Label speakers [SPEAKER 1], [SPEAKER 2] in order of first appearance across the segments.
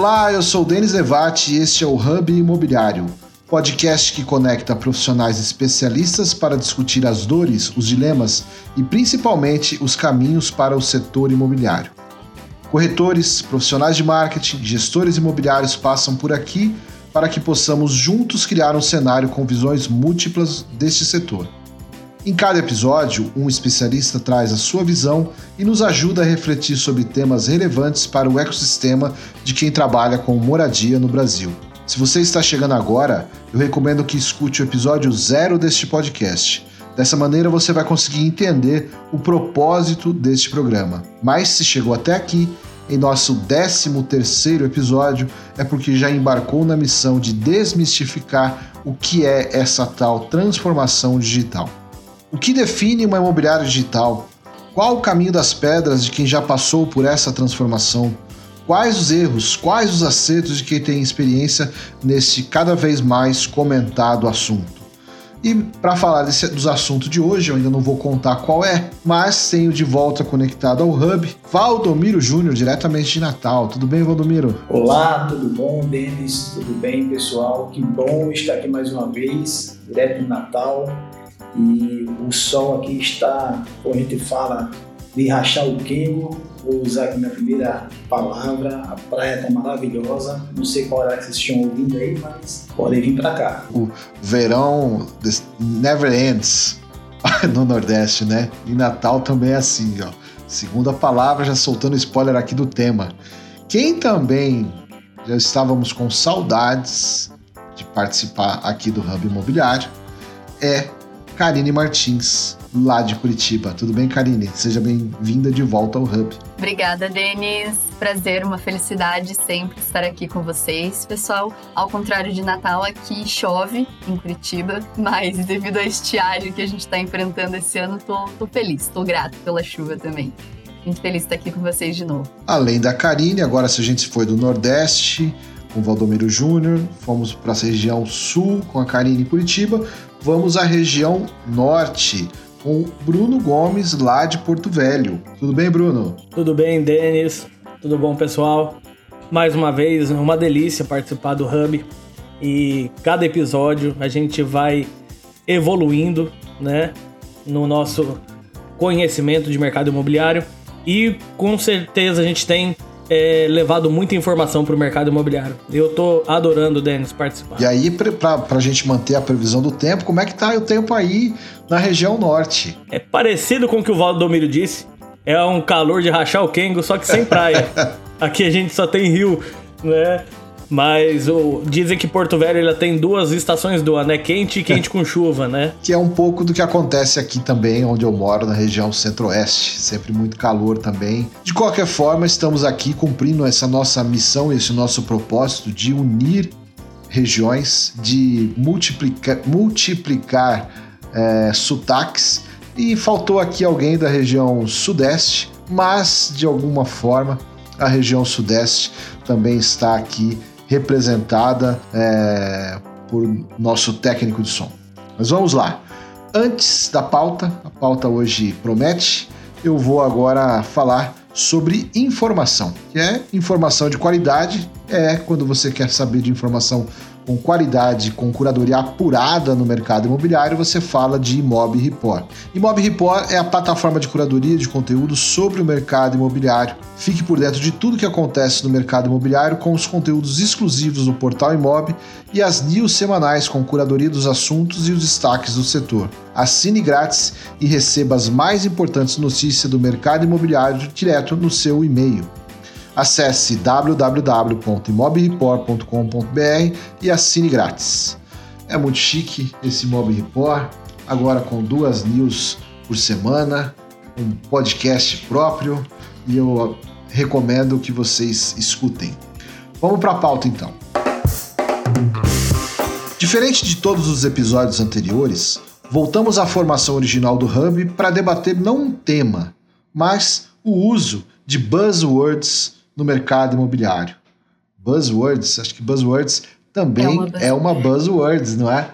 [SPEAKER 1] Olá, eu sou Denis Levati e este é o Hub Imobiliário, podcast que conecta profissionais especialistas para discutir as dores, os dilemas e principalmente os caminhos para o setor imobiliário. Corretores, profissionais de marketing, gestores imobiliários passam por aqui para que possamos juntos criar um cenário com visões múltiplas deste setor. Em cada episódio, um especialista traz a sua visão e nos ajuda a refletir sobre temas relevantes para o ecossistema de quem trabalha com moradia no Brasil. Se você está chegando agora, eu recomendo que escute o episódio zero deste podcast. Dessa maneira você vai conseguir entender o propósito deste programa. Mas se chegou até aqui, em nosso 13 terceiro episódio, é porque já embarcou na missão de desmistificar o que é essa tal transformação digital. O que define uma imobiliária digital? Qual o caminho das pedras de quem já passou por essa transformação? Quais os erros, quais os acertos de quem tem experiência nesse cada vez mais comentado assunto? E para falar desse, dos assuntos de hoje, eu ainda não vou contar qual é, mas tenho de volta conectado ao Hub Valdomiro Júnior, diretamente de Natal. Tudo bem, Valdomiro?
[SPEAKER 2] Olá, tudo bom, Denis? Tudo bem, pessoal? Que bom estar aqui mais uma vez, direto de Natal e o sol aqui está, como a gente fala, de rachar o queimo. Vou usar aqui minha primeira palavra. A praia está maravilhosa. Não sei qual hora vocês estão ouvindo aí, mas podem vir para cá.
[SPEAKER 1] O verão never ends no Nordeste, né? E Natal também é assim, ó. Segunda palavra, já soltando spoiler aqui do tema. Quem também já estávamos com saudades de participar aqui do Hub Imobiliário é Karine Martins, lá de Curitiba. Tudo bem, Karine? Seja bem-vinda de volta ao Hub.
[SPEAKER 3] Obrigada, Denis. Prazer, uma felicidade sempre estar aqui com vocês. Pessoal, ao contrário de Natal, aqui chove em Curitiba, mas devido à estiagem que a gente está enfrentando esse ano, tô, tô feliz, tô grato pela chuva também. Muito feliz de estar aqui com vocês de novo.
[SPEAKER 1] Além da Karine, agora se a gente foi do Nordeste, com o Valdomiro Júnior, fomos para a região sul com a Karine em Curitiba, vamos à região norte com Bruno Gomes, lá de Porto Velho. Tudo bem, Bruno?
[SPEAKER 4] Tudo bem, Denis. Tudo bom, pessoal? Mais uma vez, uma delícia participar do Hub. E cada episódio a gente vai evoluindo, né, no nosso conhecimento de mercado imobiliário. E com certeza a gente tem é, levado muita informação para o mercado imobiliário. Eu tô adorando, Denis, participar.
[SPEAKER 1] E aí, para a gente manter a previsão do tempo, como é que tá o tempo aí na região norte?
[SPEAKER 4] É parecido com o que o Valdomiro disse. É um calor de rachar o Kengo, só que sem praia. Aqui a gente só tem rio, né? Mas o, dizem que Porto Velho ela tem duas estações do ano, né? Quente e quente com chuva, né?
[SPEAKER 1] Que é um pouco do que acontece aqui também, onde eu moro, na região centro-oeste. Sempre muito calor também. De qualquer forma, estamos aqui cumprindo essa nossa missão, esse nosso propósito de unir regiões, de multiplicar, multiplicar é, sotaques. E faltou aqui alguém da região sudeste, mas de alguma forma a região sudeste também está aqui representada é, por nosso técnico de som. Mas vamos lá. Antes da pauta, a pauta hoje promete, eu vou agora falar sobre informação, que é informação de qualidade, é quando você quer saber de informação com qualidade, com curadoria apurada no mercado imobiliário, você fala de Imob Report. Imob Report é a plataforma de curadoria de conteúdo sobre o mercado imobiliário. Fique por dentro de tudo que acontece no mercado imobiliário com os conteúdos exclusivos do portal Imob e as news semanais com curadoria dos assuntos e os destaques do setor. Assine grátis e receba as mais importantes notícias do mercado imobiliário direto no seu e-mail. Acesse www.mobreport.com.br e assine grátis. É muito chique esse Mob Report, agora com duas news por semana, um podcast próprio e eu recomendo que vocês escutem. Vamos para a pauta então. Diferente de todos os episódios anteriores, voltamos à formação original do Hub para debater não um tema, mas o uso de buzzwords no mercado imobiliário. Buzzwords, acho que buzzwords também é uma, é uma buzzwords, não é?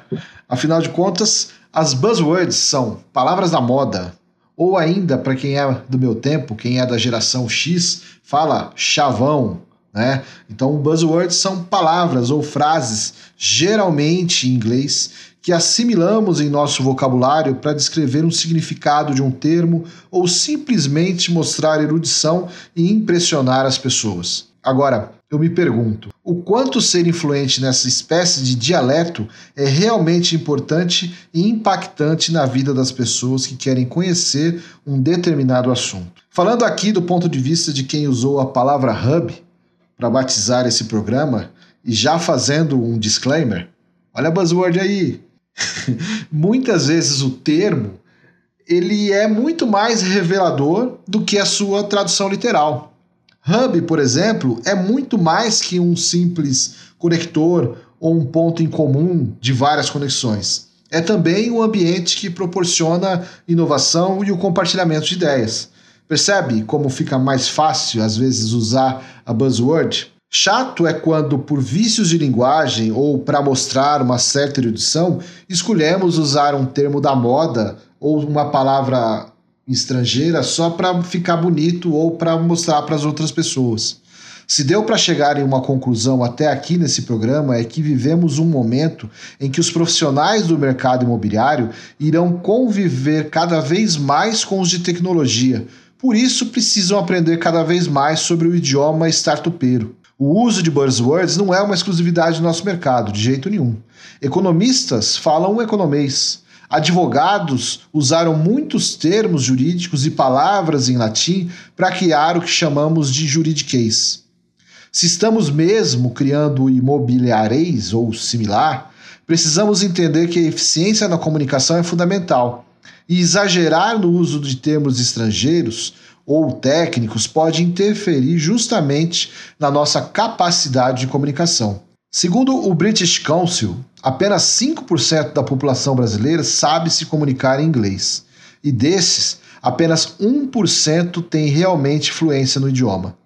[SPEAKER 1] Afinal de contas, as buzzwords são palavras da moda, ou ainda, para quem é do meu tempo, quem é da geração X, fala chavão, Né? Então, buzzwords são palavras ou frases, geralmente em inglês, que assimilamos em nosso vocabulário para descrever um significado de um termo ou simplesmente mostrar erudição e impressionar as pessoas. Agora, eu me pergunto, o quanto ser influente nessa espécie de dialeto é realmente importante e impactante na vida das pessoas que querem conhecer um determinado assunto. Falando aqui do ponto de vista de quem usou a palavra hub para batizar esse programa e já fazendo um disclaimer, olha a buzzword aí. Muitas vezes o termo ele é muito mais revelador do que a sua tradução literal. Hub, por exemplo, é muito mais que um simples conector ou um ponto em comum de várias conexões. É também um ambiente que proporciona inovação e o compartilhamento de ideias. Percebe como fica mais fácil, às vezes, usar a buzzword? Chato é quando, por vícios de linguagem ou para mostrar uma certa erudição, escolhemos usar um termo da moda ou uma palavra estrangeira só para ficar bonito ou para mostrar para as outras pessoas. Se deu para chegar em uma conclusão até aqui nesse programa é que vivemos um momento em que os profissionais do mercado imobiliário irão conviver cada vez mais com os de tecnologia. Por isso precisam aprender cada vez mais sobre o idioma startupeiro. O uso de buzzwords não é uma exclusividade do nosso mercado, de jeito nenhum. Economistas falam economês. Advogados usaram muitos termos jurídicos e palavras em latim para criar o que chamamos de juridiquês. Se estamos mesmo criando imobiliareis ou similar, precisamos entender que a eficiência na comunicação é fundamental. E exagerar no uso de termos estrangeiros ou técnicos pode interferir justamente na nossa capacidade de comunicação. Segundo o British Council, apenas 5% da população brasileira sabe se comunicar em inglês. E desses, apenas 1% tem realmente fluência no idioma.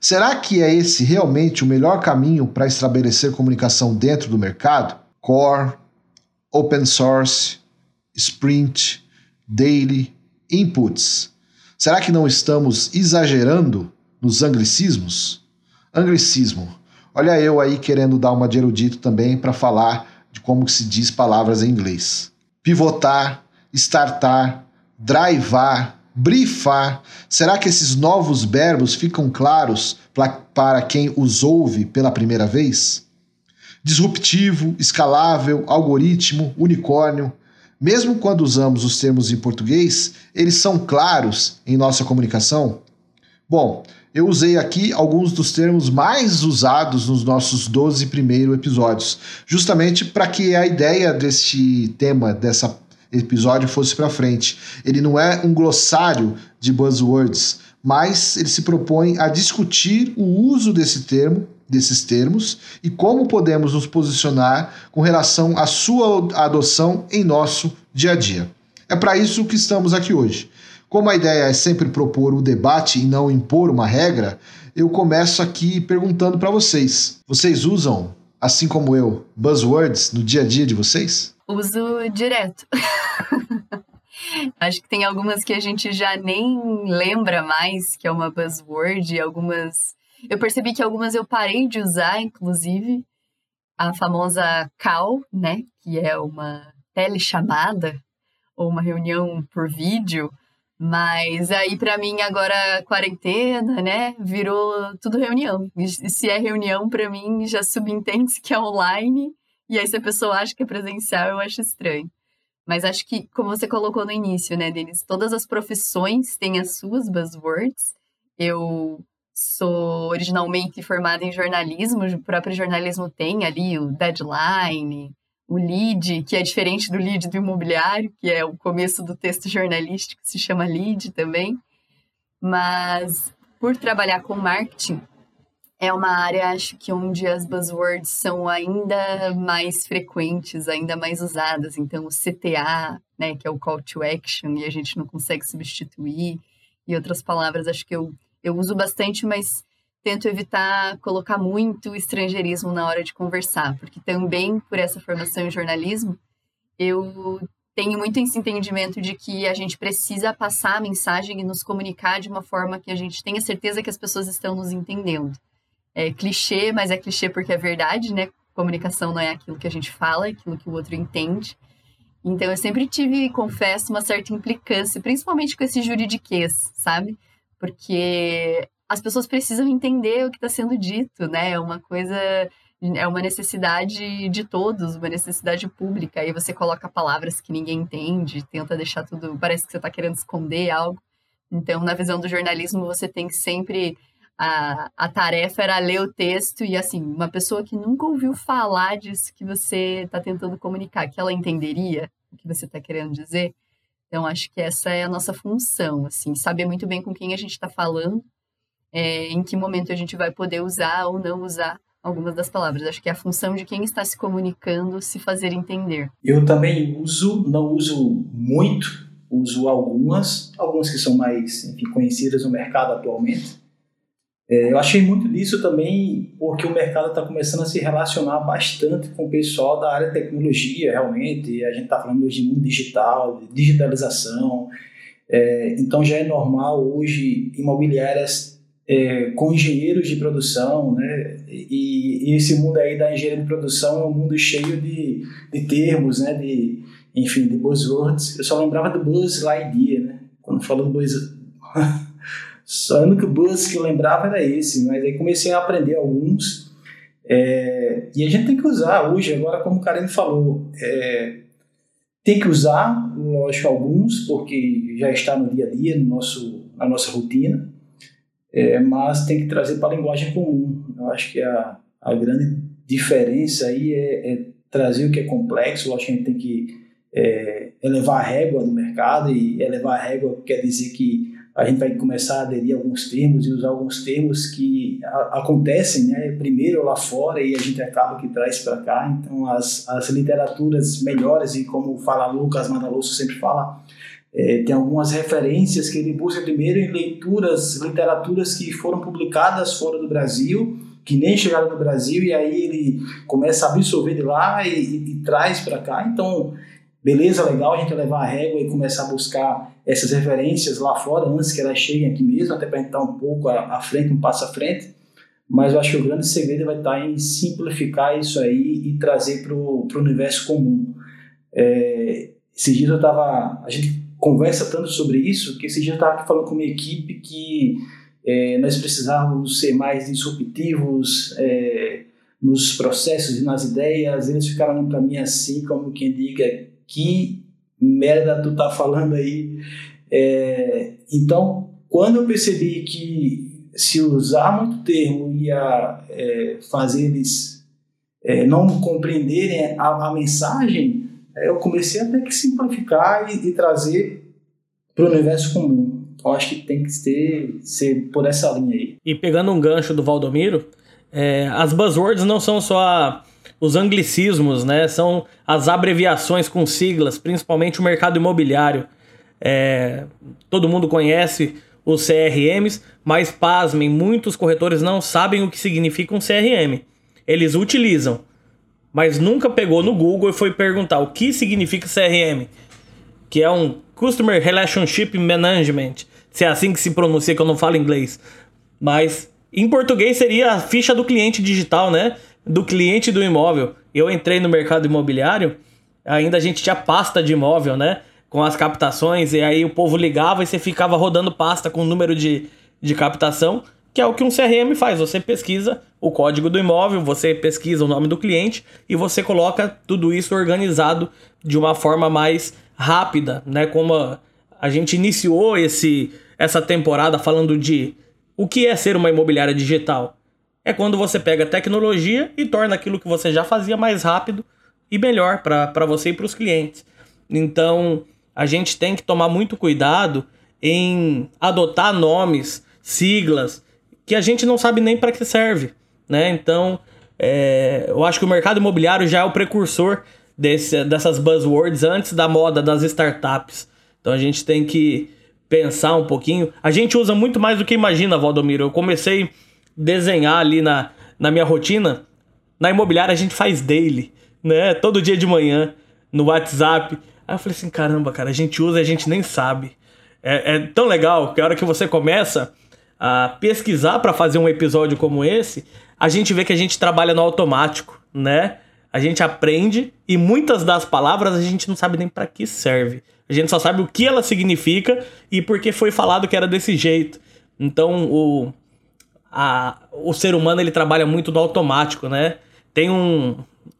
[SPEAKER 1] Será que é esse realmente o melhor caminho para estabelecer comunicação dentro do mercado? Core, Open Source, Sprint, Daily, Inputs. Será que não estamos exagerando nos anglicismos? Anglicismo Olha eu aí querendo dar uma de erudito também para falar de como se diz palavras em inglês. Pivotar, startar, drivar, brifar. Será que esses novos verbos ficam claros para quem os ouve pela primeira vez? Disruptivo, escalável, algoritmo, unicórnio. Mesmo quando usamos os termos em português, eles são claros em nossa comunicação? Bom, eu usei aqui alguns dos termos mais usados nos nossos 12 primeiros episódios, justamente para que a ideia deste tema, dessa episódio fosse para frente. Ele não é um glossário de buzzwords, mas ele se propõe a discutir o uso desse termo, desses termos e como podemos nos posicionar com relação à sua adoção em nosso dia a dia. É para isso que estamos aqui hoje. Como a ideia é sempre propor o debate e não impor uma regra, eu começo aqui perguntando para vocês: vocês usam, assim como eu, buzzwords no dia a dia de vocês?
[SPEAKER 3] Uso direto. Acho que tem algumas que a gente já nem lembra mais que é uma buzzword, algumas. Eu percebi que algumas eu parei de usar, inclusive a famosa call, né, que é uma telechamada ou uma reunião por vídeo mas aí, para mim, agora quarentena, né? Virou tudo reunião. E se é reunião, para mim, já subentende-se que é online. E aí, se a pessoa acha que é presencial, eu acho estranho. Mas acho que, como você colocou no início, né, Denis? Todas as profissões têm as suas buzzwords. Eu sou originalmente formada em jornalismo, o próprio jornalismo tem ali o deadline, o lead, que é diferente do lead do imobiliário, que é o começo do texto jornalístico, se chama lead também. Mas por trabalhar com marketing, é uma área, acho que onde as buzzwords são ainda mais frequentes, ainda mais usadas. Então, o CTA, né, que é o call to action, e a gente não consegue substituir, e outras palavras, acho que eu, eu uso bastante, mas tento evitar colocar muito estrangeirismo na hora de conversar, porque também por essa formação em jornalismo, eu tenho muito esse entendimento de que a gente precisa passar a mensagem e nos comunicar de uma forma que a gente tenha certeza que as pessoas estão nos entendendo. é clichê, mas é clichê porque é verdade, né? Comunicação não é aquilo que a gente fala, é aquilo que o outro entende. Então eu sempre tive, confesso, uma certa implicância, principalmente com esse juridiquês, sabe? Porque as pessoas precisam entender o que está sendo dito, né? É uma coisa, é uma necessidade de todos, uma necessidade pública. Aí você coloca palavras que ninguém entende, tenta deixar tudo, parece que você está querendo esconder algo. Então, na visão do jornalismo, você tem que sempre a, a tarefa era ler o texto e, assim, uma pessoa que nunca ouviu falar disso que você está tentando comunicar, que ela entenderia o que você está querendo dizer. Então, acho que essa é a nossa função, assim, saber muito bem com quem a gente está falando, é, em que momento a gente vai poder usar ou não usar algumas das palavras. Acho que é a função de quem está se comunicando se fazer entender.
[SPEAKER 2] Eu também uso, não uso muito, uso algumas, algumas que são mais enfim, conhecidas no mercado atualmente. É, eu achei muito disso também porque o mercado está começando a se relacionar bastante com o pessoal da área de tecnologia, realmente. A gente está falando hoje de mundo digital, de digitalização. É, então já é normal hoje imobiliárias é, com engenheiros de produção, né? E, e, esse mundo aí da engenharia de produção é um mundo cheio de, de termos, né? De, enfim, de buzzwords. Eu só lembrava do Buzz Lightyear, né? Quando falou do Buzz... Só o único buzz que eu lembrava era esse, mas aí comecei a aprender alguns. É, e a gente tem que usar hoje, agora como o Karen falou, é, tem que usar, lógico, alguns, porque já está no dia a dia, no nosso, na nossa rotina, é, mas tem que trazer para a linguagem comum. Eu acho que a, a grande diferença aí é, é trazer o que é complexo, lógico que a gente tem que é, elevar a régua do mercado, e elevar a régua quer dizer que a gente vai começar a aderir a alguns termos e usar alguns termos que a, acontecem né, primeiro lá fora e a gente acaba que traz para cá. Então, as, as literaturas melhores, e como fala Lucas Madaloso sempre fala, é, tem algumas referências que ele busca primeiro em leituras, literaturas que foram publicadas fora do Brasil, que nem chegaram no Brasil, e aí ele começa a absorver de lá e, e, e traz para cá. Então, beleza, legal a gente levar a régua e começar a buscar essas referências lá fora antes que elas cheguem aqui mesmo, até para estar um pouco à, frente, um passo à frente. Mas eu acho que o grande segredo vai estar em simplificar isso aí e trazer para o universo comum. É, esses dias eu estava. A gente conversa tanto sobre isso que esses dias eu estava falando com uma equipe que é, nós precisávamos ser mais disruptivos é, nos processos e nas ideias. Eles ficaram para mim assim, como quem diga que merda tu tá falando aí. É, então, quando eu percebi que se usar muito termo ia é, fazer eles é, não compreenderem a, a, mensagem, eu comecei a ter que simplificar e, e trazer para o universo comum. Eu acho que tem que ter, ser por essa linha aí.
[SPEAKER 4] E pegando um gancho do Valdomiro, é, as buzzwords não são só os anglicismos, né? São as abreviações com siglas, principalmente o mercado imobiliário. É, todo mundo conhece os CRMs, mas pasmem, muitos corretores não sabem o que significa um CRM. Eles utilizam, mas nunca pegou no Google e foi perguntar o que significa CRM, que é um Customer Relationship Management. Se é assim que se pronuncia, que eu não falo inglês. Mas em português seria a ficha do cliente digital, né? Do cliente do imóvel. Eu entrei no mercado imobiliário, ainda a gente tinha pasta de imóvel, né? Com as captações, e aí o povo ligava e você ficava rodando pasta com o número de, de captação, que é o que um CRM faz. Você pesquisa o código do imóvel, você pesquisa o nome do cliente e você coloca tudo isso organizado de uma forma mais rápida, né? Como a, a gente iniciou esse, essa temporada falando de o que é ser uma imobiliária digital é quando você pega tecnologia e torna aquilo que você já fazia mais rápido e melhor para você e para os clientes. Então, a gente tem que tomar muito cuidado em adotar nomes, siglas, que a gente não sabe nem para que serve. Né? Então, é, eu acho que o mercado imobiliário já é o precursor desse, dessas buzzwords antes da moda das startups. Então, a gente tem que pensar um pouquinho. A gente usa muito mais do que imagina, Valdomiro. Eu comecei desenhar ali na, na minha rotina, na imobiliária a gente faz daily, né? Todo dia de manhã, no WhatsApp. Aí eu falei assim, caramba, cara, a gente usa e a gente nem sabe. É, é tão legal que a hora que você começa a pesquisar para fazer um episódio como esse, a gente vê que a gente trabalha no automático, né? A gente aprende e muitas das palavras a gente não sabe nem para que serve. A gente só sabe o que ela significa e porque foi falado que era desse jeito. Então, o, a, o ser humano ele trabalha muito no automático, né? Tem um,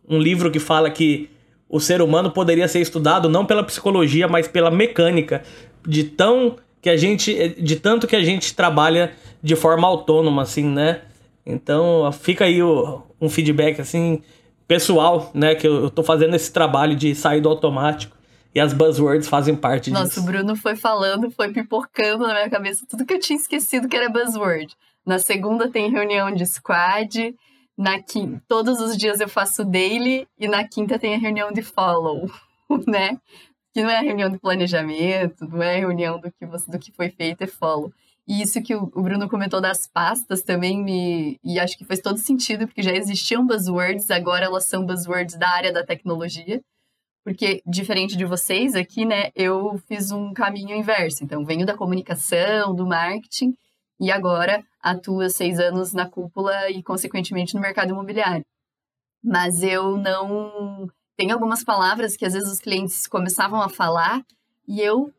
[SPEAKER 4] um livro que fala que o ser humano poderia ser estudado não pela psicologia, mas pela mecânica, de tão que a gente, de tanto que a gente trabalha de forma autônoma, assim, né? Então, fica aí o, um feedback assim pessoal, né, que eu, eu tô fazendo esse trabalho de sair do automático e as buzzwords fazem parte
[SPEAKER 3] Nossa,
[SPEAKER 4] disso.
[SPEAKER 3] Nossa, o Bruno foi falando, foi pipocando na minha cabeça tudo que eu tinha esquecido que era buzzword. Na segunda tem reunião de squad, na quinta, todos os dias eu faço daily e na quinta tem a reunião de follow, né? Que não é a reunião de planejamento, não é a reunião do que, você, do que foi feito, é follow. E isso que o Bruno comentou das pastas também me. E acho que faz todo sentido, porque já existiam buzzwords, agora elas são buzzwords da área da tecnologia. Porque, diferente de vocês aqui, né, eu fiz um caminho inverso. Então, venho da comunicação, do marketing, e agora atuo há seis anos na cúpula e, consequentemente, no mercado imobiliário. Mas eu não. Tem algumas palavras que às vezes os clientes começavam a falar e eu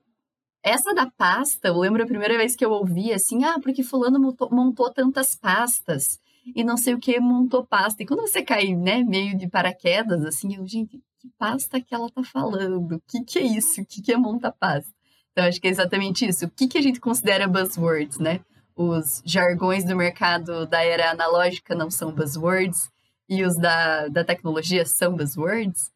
[SPEAKER 3] essa da pasta, eu lembro a primeira vez que eu ouvi assim, ah, porque fulano montou, montou tantas pastas e não sei o que montou pasta. E quando você cai, né, meio de paraquedas, assim, eu, gente, que pasta que ela tá falando? O que que é isso? O que que é monta pasta? Então, acho que é exatamente isso. O que que a gente considera buzzwords, né? Os jargões do mercado da era analógica não são buzzwords e os da, da tecnologia são buzzwords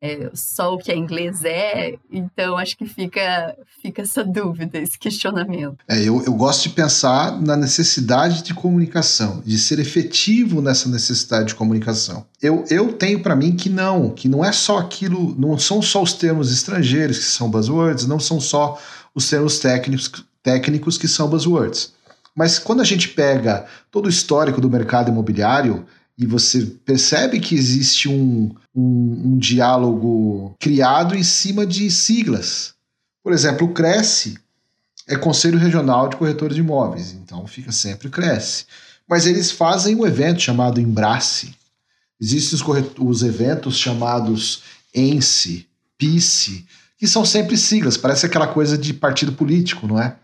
[SPEAKER 3] é, só o que é inglês é, então acho que fica, fica essa dúvida, esse questionamento.
[SPEAKER 1] É, eu, eu gosto de pensar na necessidade de comunicação, de ser efetivo nessa necessidade de comunicação. Eu, eu tenho para mim que não, que não é só aquilo, não são só os termos estrangeiros que são buzzwords, não são só os termos técnicos, técnicos que são buzzwords. Mas quando a gente pega todo o histórico do mercado imobiliário, e você percebe que existe um, um, um, diálogo criado em cima de siglas. Por exemplo, o Cresce é Conselho Regional de Corretores de Imóveis, então fica sempre Cresce. Mas eles fazem um evento chamado Embrace. Existem os, os eventos chamados ENSE, PICE, que são sempre siglas, parece aquela coisa de partido político, não é?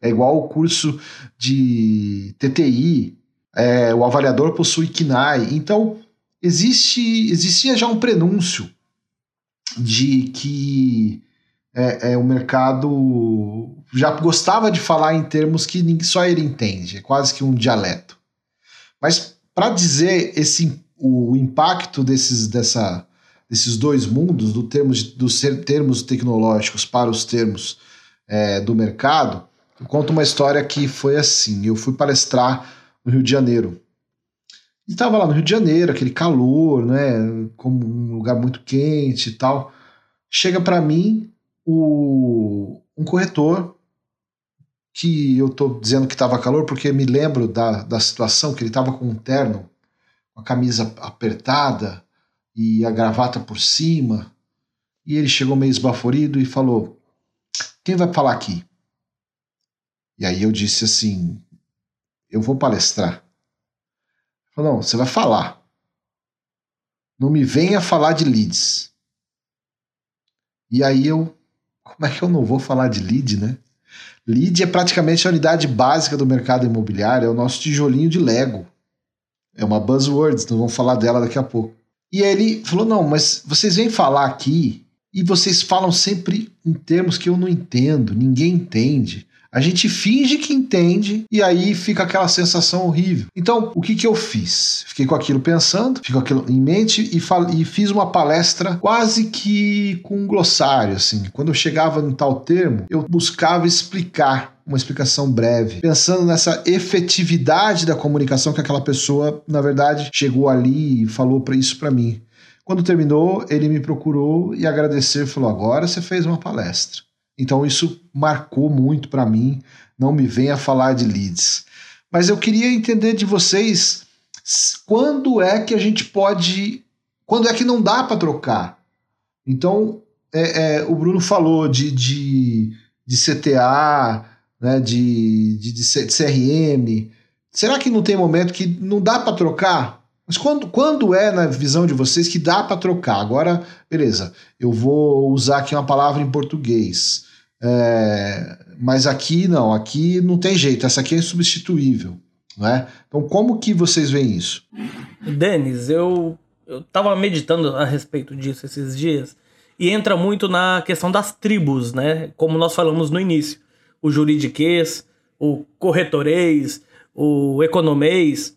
[SPEAKER 1] É igual o curso de TTI, é, o avaliador possui KNAI. Então, existe, existia já um prenúncio de que é, é, o mercado já gostava de falar em termos que só ele entende, é quase que um dialeto. Mas para dizer esse, o impacto desses, dessa, desses dois mundos, do termos, dos termos tecnológicos para os termos é, do mercado, conto uma história que foi assim. Eu fui palestrar no Rio de Janeiro. E estava lá no Rio de Janeiro, aquele calor, né, como um lugar muito quente e tal. Chega para mim o, um corretor que eu tô dizendo que estava calor porque me lembro da, da situação que ele estava com um terno, com a camisa apertada e a gravata por cima. E ele chegou meio esbaforido e falou: Quem vai falar aqui? E aí eu disse assim: eu vou palestrar. Falou, não, você vai falar. Não me venha falar de leads. E aí eu, como é que eu não vou falar de lead, né? Lead é praticamente a unidade básica do mercado imobiliário, é o nosso tijolinho de Lego. É uma buzzword, nós vamos falar dela daqui a pouco. E aí ele falou: não, mas vocês vêm falar aqui e vocês falam sempre em termos que eu não entendo, ninguém entende. A gente finge que entende e aí fica aquela sensação horrível. Então, o que, que eu fiz? Fiquei com aquilo pensando, fiquei com aquilo em mente e, e fiz uma palestra quase que com um glossário, assim. Quando eu chegava em tal termo, eu buscava explicar uma explicação breve, pensando nessa efetividade da comunicação que aquela pessoa, na verdade, chegou ali e falou para isso para mim. Quando terminou, ele me procurou e agradecer, falou: "Agora você fez uma palestra". Então isso marcou muito para mim. Não me venha falar de leads. Mas eu queria entender de vocês quando é que a gente pode. Quando é que não dá para trocar? Então, é, é, o Bruno falou de, de, de CTA, né, de, de, de CRM. Será que não tem momento que não dá para trocar? Mas quando, quando é, na visão de vocês, que dá para trocar? Agora, beleza, eu vou usar aqui uma palavra em português. É, mas aqui não, aqui não tem jeito, essa aqui é insubstituível. Né? Então, como que vocês veem isso?
[SPEAKER 4] Denis, eu, eu tava meditando a respeito disso esses dias, e entra muito na questão das tribos, né? Como nós falamos no início. O juridiquês, o corretorês, o economês,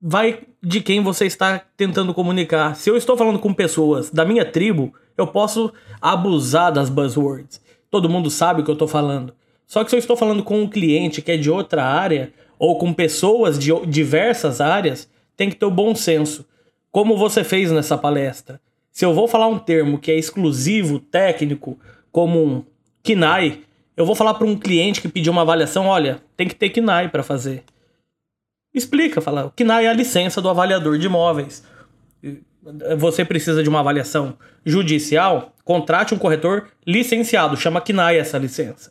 [SPEAKER 4] vai de quem você está tentando comunicar. Se eu estou falando com pessoas da minha tribo, eu posso abusar das buzzwords. Todo mundo sabe o que eu estou falando. Só que se eu estou falando com um cliente que é de outra área, ou com pessoas de diversas áreas, tem que ter o bom senso. Como você fez nessa palestra. Se eu vou falar um termo que é exclusivo, técnico, como um KINAI, eu vou falar para um cliente que pediu uma avaliação, olha, tem que ter KINAI para fazer. Explica, fala, o KINAI é a licença do avaliador de imóveis. Você precisa de uma avaliação judicial, contrate um corretor licenciado, chama KINAI essa licença.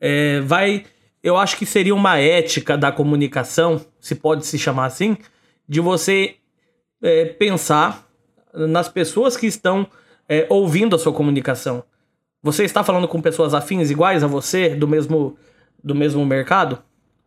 [SPEAKER 4] É, vai, eu acho que seria uma ética da comunicação, se pode se chamar assim, de você é, pensar nas pessoas que estão é, ouvindo a sua comunicação. Você está falando com pessoas afins iguais a você, do mesmo, do mesmo mercado?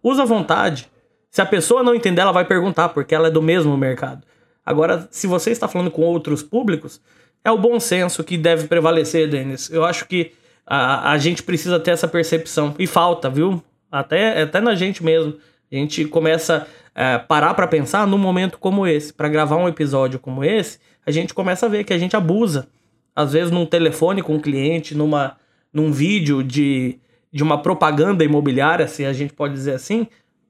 [SPEAKER 4] Usa à vontade. Se a pessoa não entender, ela vai perguntar, porque ela é do mesmo mercado. Agora, se você está falando com outros públicos, é o bom senso que deve prevalecer, Denis. Eu acho que a, a gente precisa ter essa percepção. E falta, viu? Até, até na gente mesmo. A gente começa a é, parar para pensar num momento como esse. Para gravar um episódio como esse, a gente começa a ver que a gente abusa. Às vezes num telefone com um cliente, numa, num vídeo de, de uma propaganda imobiliária, se a gente pode dizer assim,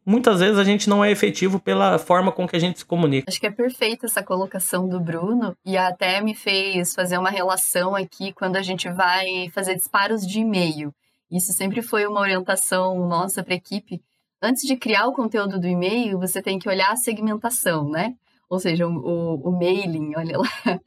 [SPEAKER 4] muitas vezes a gente não é efetivo pela forma com que a gente se comunica.
[SPEAKER 3] Acho que é perfeita essa colocação do Bruno e até me fez fazer uma relação aqui quando a gente vai fazer disparos de e-mail. Isso sempre foi uma orientação nossa para a equipe. Antes de criar o conteúdo do e-mail, você tem que olhar a segmentação, né? ou seja, o, o, mailing, olha lá,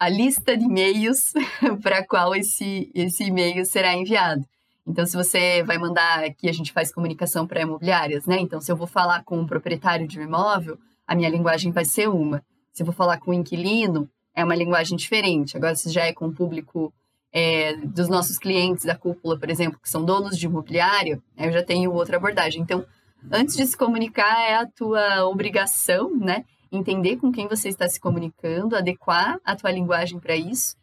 [SPEAKER 3] a lista de e-mails para qual esse, esse e-mail será enviado. Então, se você vai mandar aqui, a gente faz comunicação para imobiliárias, né? Então, se eu vou falar com um proprietário de um imóvel, a minha linguagem vai ser uma. Se eu vou falar com um inquilino, é uma linguagem diferente. Agora, se já é com o público é, dos nossos clientes da cúpula, por exemplo, que são donos de imobiliário, eu já tenho outra abordagem. Então, antes de se comunicar, é a tua obrigação, né? entender com quem você está se comunicando, adequar a tua linguagem para isso,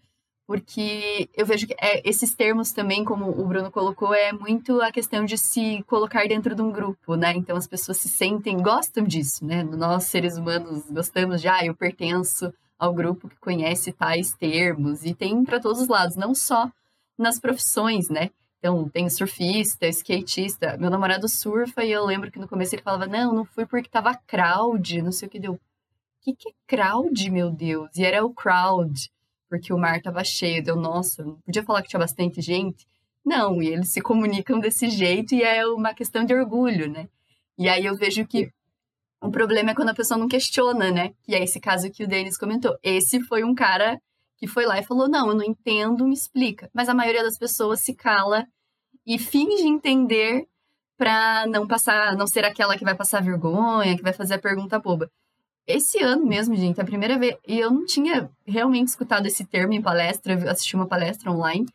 [SPEAKER 3] porque eu vejo que é, esses termos também, como o Bruno colocou, é muito a questão de se colocar dentro de um grupo, né? Então as pessoas se sentem, gostam disso, né? Nós seres humanos gostamos de, ah, eu pertenço ao grupo que conhece tais termos e tem para todos os lados, não só nas profissões, né? Então, tem surfista, skatista. Meu namorado surfa e eu lembro que no começo ele falava: Não, não fui porque tava crowd, não sei o que deu que, que é crowd, meu Deus? E era o crowd, porque o mar tava cheio. Deu, nossa, não podia falar que tinha bastante gente? Não, e eles se comunicam desse jeito e é uma questão de orgulho, né? E aí eu vejo que o problema é quando a pessoa não questiona, né? Que é esse caso que o Denis comentou. Esse foi um cara que foi lá e falou: Não, eu não entendo, me explica. Mas a maioria das pessoas se cala e finge entender para não passar, não ser aquela que vai passar vergonha, que vai fazer a pergunta boba. Esse ano mesmo, gente, a primeira vez. E eu não tinha realmente escutado esse termo em palestra, eu assisti uma palestra online.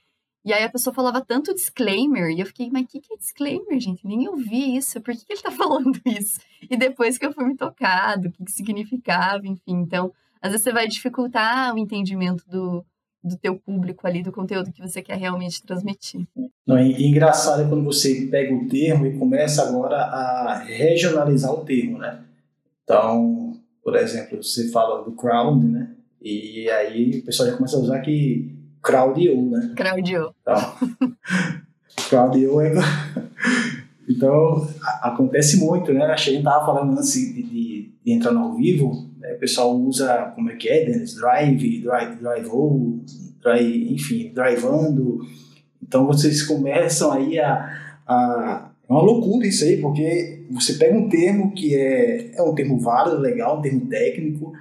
[SPEAKER 3] E aí a pessoa falava tanto disclaimer, e eu fiquei, mas o que, que é disclaimer, gente? Nem ouvi isso, por que, que ele tá falando isso? E depois que eu fui me tocado, o que, que significava, enfim. Então, às vezes você vai dificultar o entendimento do, do teu público ali, do conteúdo que você quer realmente transmitir.
[SPEAKER 2] Não, é engraçado é quando você pega o termo e começa agora a regionalizar o termo, né? Então, por exemplo, você fala do crowd, né? E aí o pessoal já começa a usar que crowd.io, né?
[SPEAKER 3] Crowd.io.
[SPEAKER 2] Então, crowd.io é... então, acontece muito, né? A gente tava falando antes de, de, de entrar no ao vivo, né? o pessoal usa, como é que é, Dennis? Drive, drive, drive, drive enfim, drivando. Então, vocês começam aí a, a é uma loucura isso aí, porque você pega um termo que é, é um termo válido, legal, um termo técnico,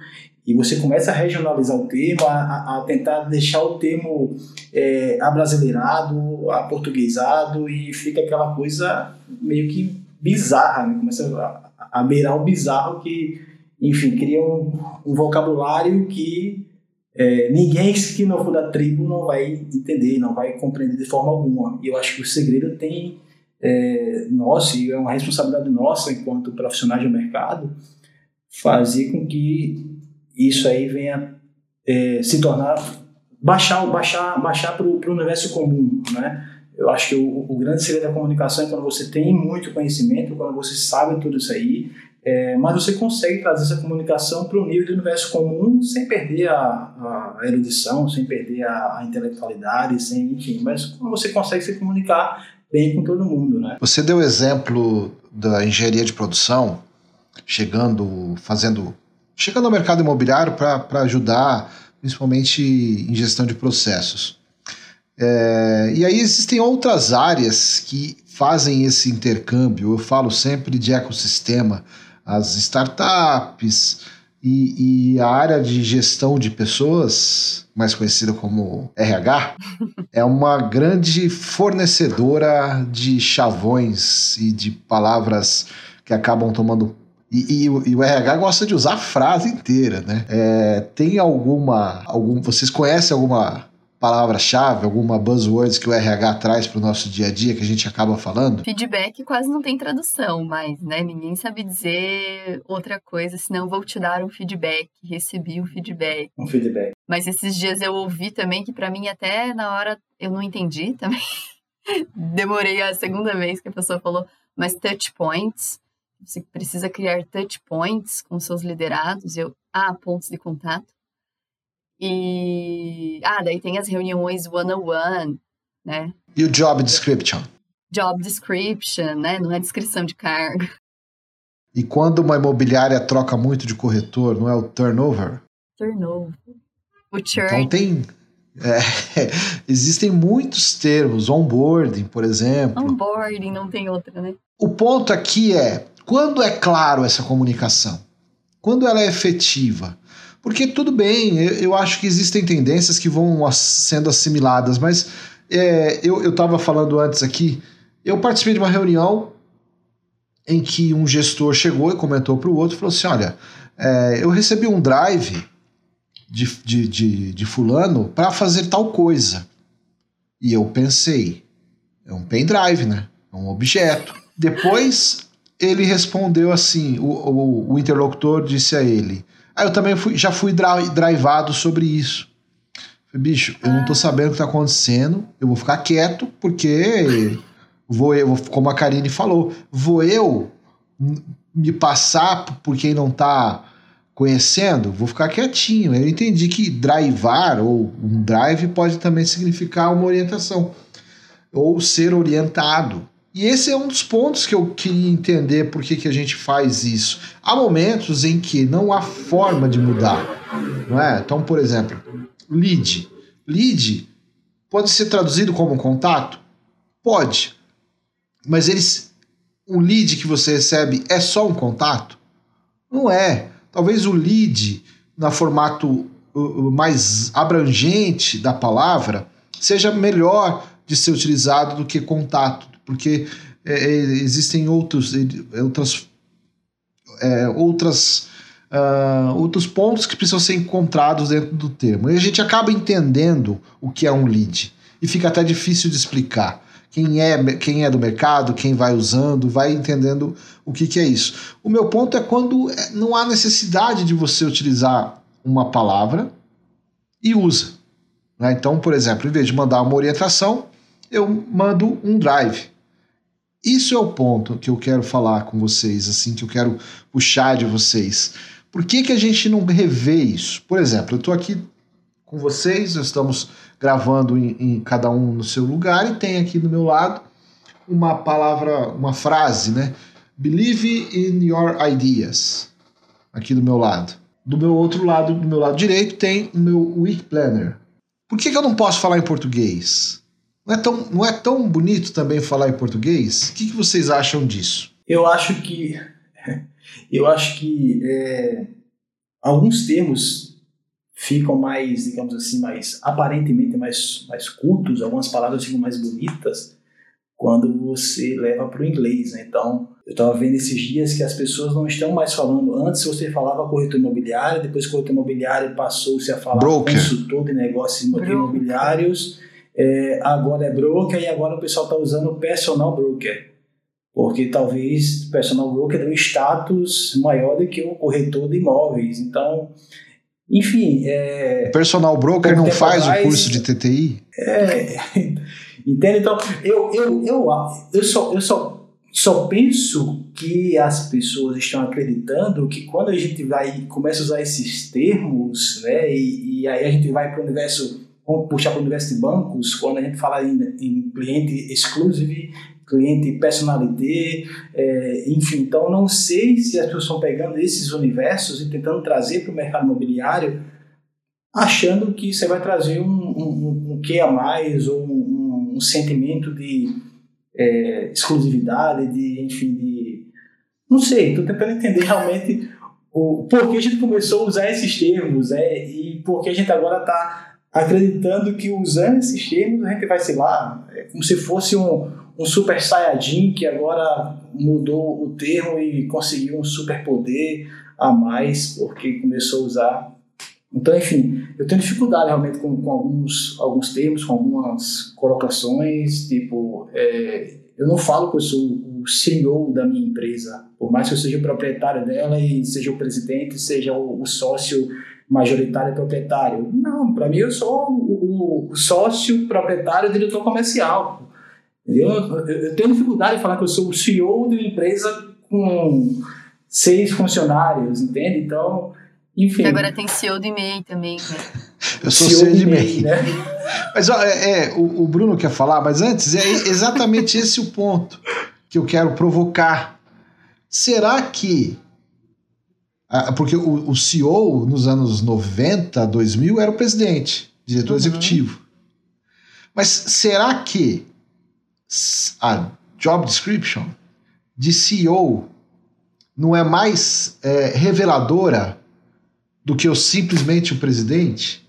[SPEAKER 2] E você começa a regionalizar o termo, a, a tentar deixar o termo é, abrasileirado, aportuguesado, e fica aquela coisa meio que bizarra, né? começa a, a beirar o bizarro que, enfim, cria um, um vocabulário que é, ninguém que não for da tribo não vai entender, não vai compreender de forma alguma. E eu acho que o segredo tem é, nosso, e é uma responsabilidade nossa enquanto profissionais do mercado, fazer com que isso aí venha é, se tornar baixar baixar baixar para o universo comum, né? Eu acho que o, o, grande segredo da comunicação é quando você tem muito conhecimento, quando você sabe tudo isso aí, é, mas você consegue trazer essa comunicação para o nível do universo comum sem perder a, a erudição, sem perder a, a, intelectualidade, sem, enfim, mas quando você consegue se comunicar bem com todo mundo, né?
[SPEAKER 1] Você deu exemplo da engenharia de produção, chegando, fazendo, chegando ao mercado imobiliário para ajudar, principalmente em gestão de processos. É, e aí existem outras áreas que fazem esse intercâmbio. Eu falo sempre de ecossistema, as startups e, e a área de gestão de pessoas, mais conhecida como RH, é uma grande fornecedora de chavões e de palavras que acabam tomando e, e, e, o RH gosta de usar a frase inteira, né? É, tem alguma, algum, vocês conhecem alguma palavra-chave, alguma buzzwords que o RH traz para o nosso dia a dia que a gente acaba falando?
[SPEAKER 3] Feedback quase não tem tradução, mas né, ninguém sabe dizer outra coisa, senão vou te dar um feedback, recebi um feedback.
[SPEAKER 2] Um feedback.
[SPEAKER 3] Mas esses dias eu ouvi também que para mim até na hora eu não entendi também. Demorei a segunda vez que a pessoa falou, mas touch points, você precisa criar touch points com seus liderados. Eu, ah, pontos de contato. E. Ah, daí tem as reuniões one-on-one, né?
[SPEAKER 1] E o job description?
[SPEAKER 3] Job description, né? Não é descrição de cargo.
[SPEAKER 1] E quando uma imobiliária troca muito de corretor, não é o turnover?
[SPEAKER 3] Turnover. O churn.
[SPEAKER 1] Então tem. É, existem muitos termos, onboarding, por exemplo.
[SPEAKER 3] Onboarding, não tem outra, né?
[SPEAKER 1] O ponto aqui é quando é claro essa comunicação? Quando ela é efetiva? Porque tudo bem, eu, acho que existem tendências que vão sendo assimiladas, mas é, eu estava falando antes aqui, eu participei de uma reunião em que um gestor chegou e comentou para o outro, falou assim, olha, é, eu recebi um drive de, de, de, de fulano para fazer tal coisa. E eu pensei, é um pendrive, né? É um objeto. Depois ele respondeu assim, o, o, o interlocutor disse a ele, Aí eu também fui, já fui drivado sobre isso. Falei, bicho, eu não tô sabendo o que tá acontecendo, eu vou ficar quieto, porque vou eu, como a Karine falou, vou eu me passar por quem não tá conhecendo, vou ficar quietinho. Eu entendi que drivar ou um drive pode também significar uma orientação ou ser orientado. E esse é um dos pontos que eu queria entender por que, que a gente faz isso. Há momentos em que não há forma de mudar, não é? Então, por exemplo, lead. Lead pode ser traduzido como contato? Pode. Mas eles, o lead que você recebe é só um contato? Não é. Talvez o lead, na formato mais abrangente da palavra, seja melhor de ser utilizado do que contato porque é, é, existem outros, outras, é, outras uh, outros pontos que precisam ser encontrados dentro do termo. E a gente acaba entendendo o que é um lead. E fica até difícil de explicar. Quem é, quem é do mercado, quem vai usando, vai entendendo o que, que é isso. O meu ponto é quando é, não há necessidade de você utilizar uma palavra e usa. Né? Então, por exemplo, em vez de mandar uma orientação, eu mando um drive. Isso é o ponto que eu quero falar com vocês, assim, que eu quero puxar de vocês. Por que, que a gente não revê isso? Por exemplo, eu estou aqui com vocês, nós estamos gravando em, em, cada um no seu lugar e tem aqui do meu lado uma palavra, uma frase, né? Believe in your ideas. Aqui do meu lado. Do meu outro lado, do meu lado direito, tem o meu week planner. Por que, que eu não posso falar em português? Não é tão, não é tão bonito também falar em português? O que, que vocês acham disso?
[SPEAKER 2] Eu acho que eu acho que é, alguns termos ficam mais, digamos assim, mais aparentemente mais, mais cultos, algumas palavras ficam mais bonitas quando você leva para o inglês. Né? Então, eu estava vendo esses dias que as pessoas não estão mais falando. Antes você falava corretor imobiliário, depois corretor imobiliário passou-se a falar
[SPEAKER 1] broker.
[SPEAKER 2] consultor de negócios imobiliários. É, agora é broker e agora o pessoal está usando personal broker. Porque talvez personal broker tem um status maior do que o corretor de imóveis. Então, enfim. É,
[SPEAKER 1] personal broker não faz atrás, o curso de TTI?
[SPEAKER 2] É, entende? Então, eu, eu, eu, eu, só, eu só, só penso que as pessoas estão acreditando que quando a gente vai começa a usar esses termos, né, e, e aí a gente vai para o universo vamos puxar para o universo de bancos, quando a gente fala em, em cliente exclusive, cliente personalité, é, enfim. Então, não sei se as pessoas estão pegando esses universos e tentando trazer para o mercado imobiliário, achando que você vai trazer um, um, um que a mais ou um, um sentimento de é, exclusividade, de, enfim, de. Não sei, estou tentando entender realmente o porquê a gente começou a usar esses termos é, e por que a gente agora está acreditando que usando esses termos a gente vai, sei lá, é como se fosse um, um super saiyajin que agora mudou o termo e conseguiu um super poder a mais porque começou a usar. Então, enfim, eu tenho dificuldade realmente com, com alguns, alguns termos, com algumas colocações, tipo, é, eu não falo que eu sou o CEO da minha empresa, por mais que eu seja o proprietário dela e seja o presidente, seja o, o sócio majoritário e proprietário. Não, para mim eu sou o, o, sócio proprietário diretor comercial. Eu, eu, tenho dificuldade de falar que eu sou o CEO de uma empresa com seis funcionários, entende? Então, enfim.
[SPEAKER 3] agora tem CEO de MEI também, né?
[SPEAKER 1] Eu sou CEO, CEO de MEI. Né? Mas ó, é, é, o, o Bruno quer falar, mas antes, é exatamente esse o ponto que eu quero provocar. Será que porque o, o CEO, nos anos 90, 2000, era o presidente, diretor uhum. executivo. Mas será que a job description de CEO não é mais é, reveladora do que o simplesmente o presidente?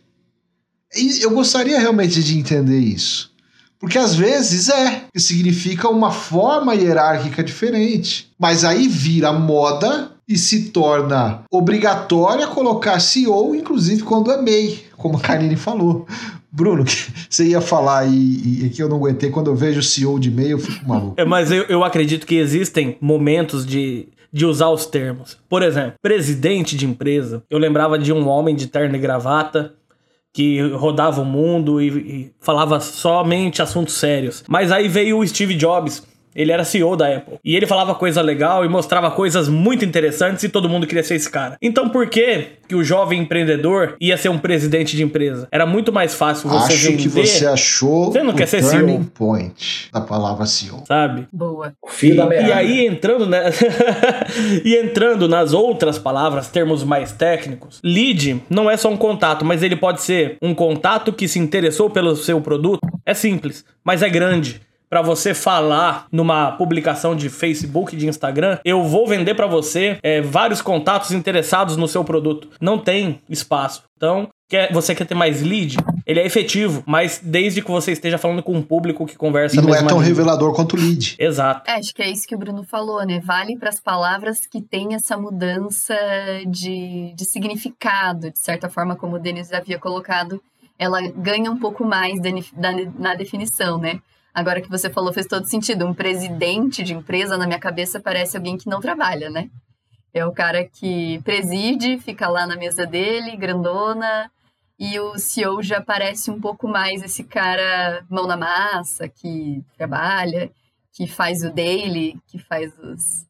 [SPEAKER 1] E eu gostaria realmente de entender isso. Porque às vezes é, que significa uma forma hierárquica diferente. Mas aí vira moda e se torna obrigatória colocar CEO, inclusive quando é MEI, como a Karine falou. Bruno, você ia falar e, e, que eu não aguentei, quando eu vejo CEO de MEI eu fico maluco.
[SPEAKER 4] É, mas eu, eu acredito que existem momentos de, de usar os termos. Por exemplo, presidente de empresa. Eu lembrava de um homem de terno e gravata que rodava o mundo e, e falava somente assuntos sérios. Mas aí veio o Steve Jobs ele era CEO da Apple. E ele falava coisa legal e mostrava coisas muito interessantes e todo mundo queria ser esse cara. Então por que que o jovem empreendedor ia ser um presidente de empresa? Era muito mais fácil você
[SPEAKER 1] Acho
[SPEAKER 4] vender.
[SPEAKER 1] que você achou
[SPEAKER 4] você não
[SPEAKER 1] o
[SPEAKER 4] quer ser
[SPEAKER 1] turning
[SPEAKER 4] CEO.
[SPEAKER 1] point da palavra CEO.
[SPEAKER 4] Sabe?
[SPEAKER 3] Boa.
[SPEAKER 2] O fio da meada.
[SPEAKER 4] E aí entrando né? e entrando nas outras palavras, termos mais técnicos, lead não é só um contato, mas ele pode ser um contato que se interessou pelo seu produto. É simples, mas é grande para você falar numa publicação de Facebook, de Instagram, eu vou vender para você é, vários contatos interessados no seu produto. Não tem espaço. Então, quer, você quer ter mais lead? Ele é efetivo, mas desde que você esteja falando com um público que conversa
[SPEAKER 1] E não é tão
[SPEAKER 4] língua.
[SPEAKER 1] revelador quanto lead.
[SPEAKER 4] Exato.
[SPEAKER 3] É, acho que é isso que o Bruno falou, né? Vale para as palavras que têm essa mudança de, de significado, de certa forma, como o Denis havia colocado, ela ganha um pouco mais na definição, né? Agora que você falou fez todo sentido. Um presidente de empresa, na minha cabeça, parece alguém que não trabalha, né? É o cara que preside, fica lá na mesa dele, grandona, e o CEO já parece um pouco mais esse cara mão na massa, que trabalha, que faz o daily, que faz os,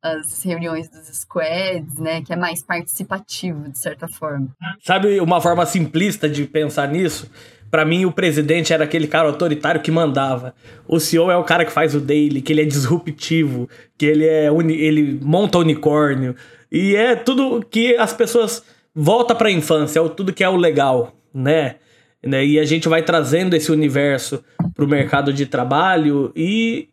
[SPEAKER 3] as reuniões dos squads, né? Que é mais participativo, de certa forma.
[SPEAKER 4] Sabe uma forma simplista de pensar nisso? Para mim, o presidente era aquele cara autoritário que mandava. O CEO é o cara que faz o daily, que ele é disruptivo, que ele é ele monta unicórnio. E é tudo que as pessoas volta para a infância, é tudo que é o legal, né? né? E a gente vai trazendo esse universo para o mercado de trabalho e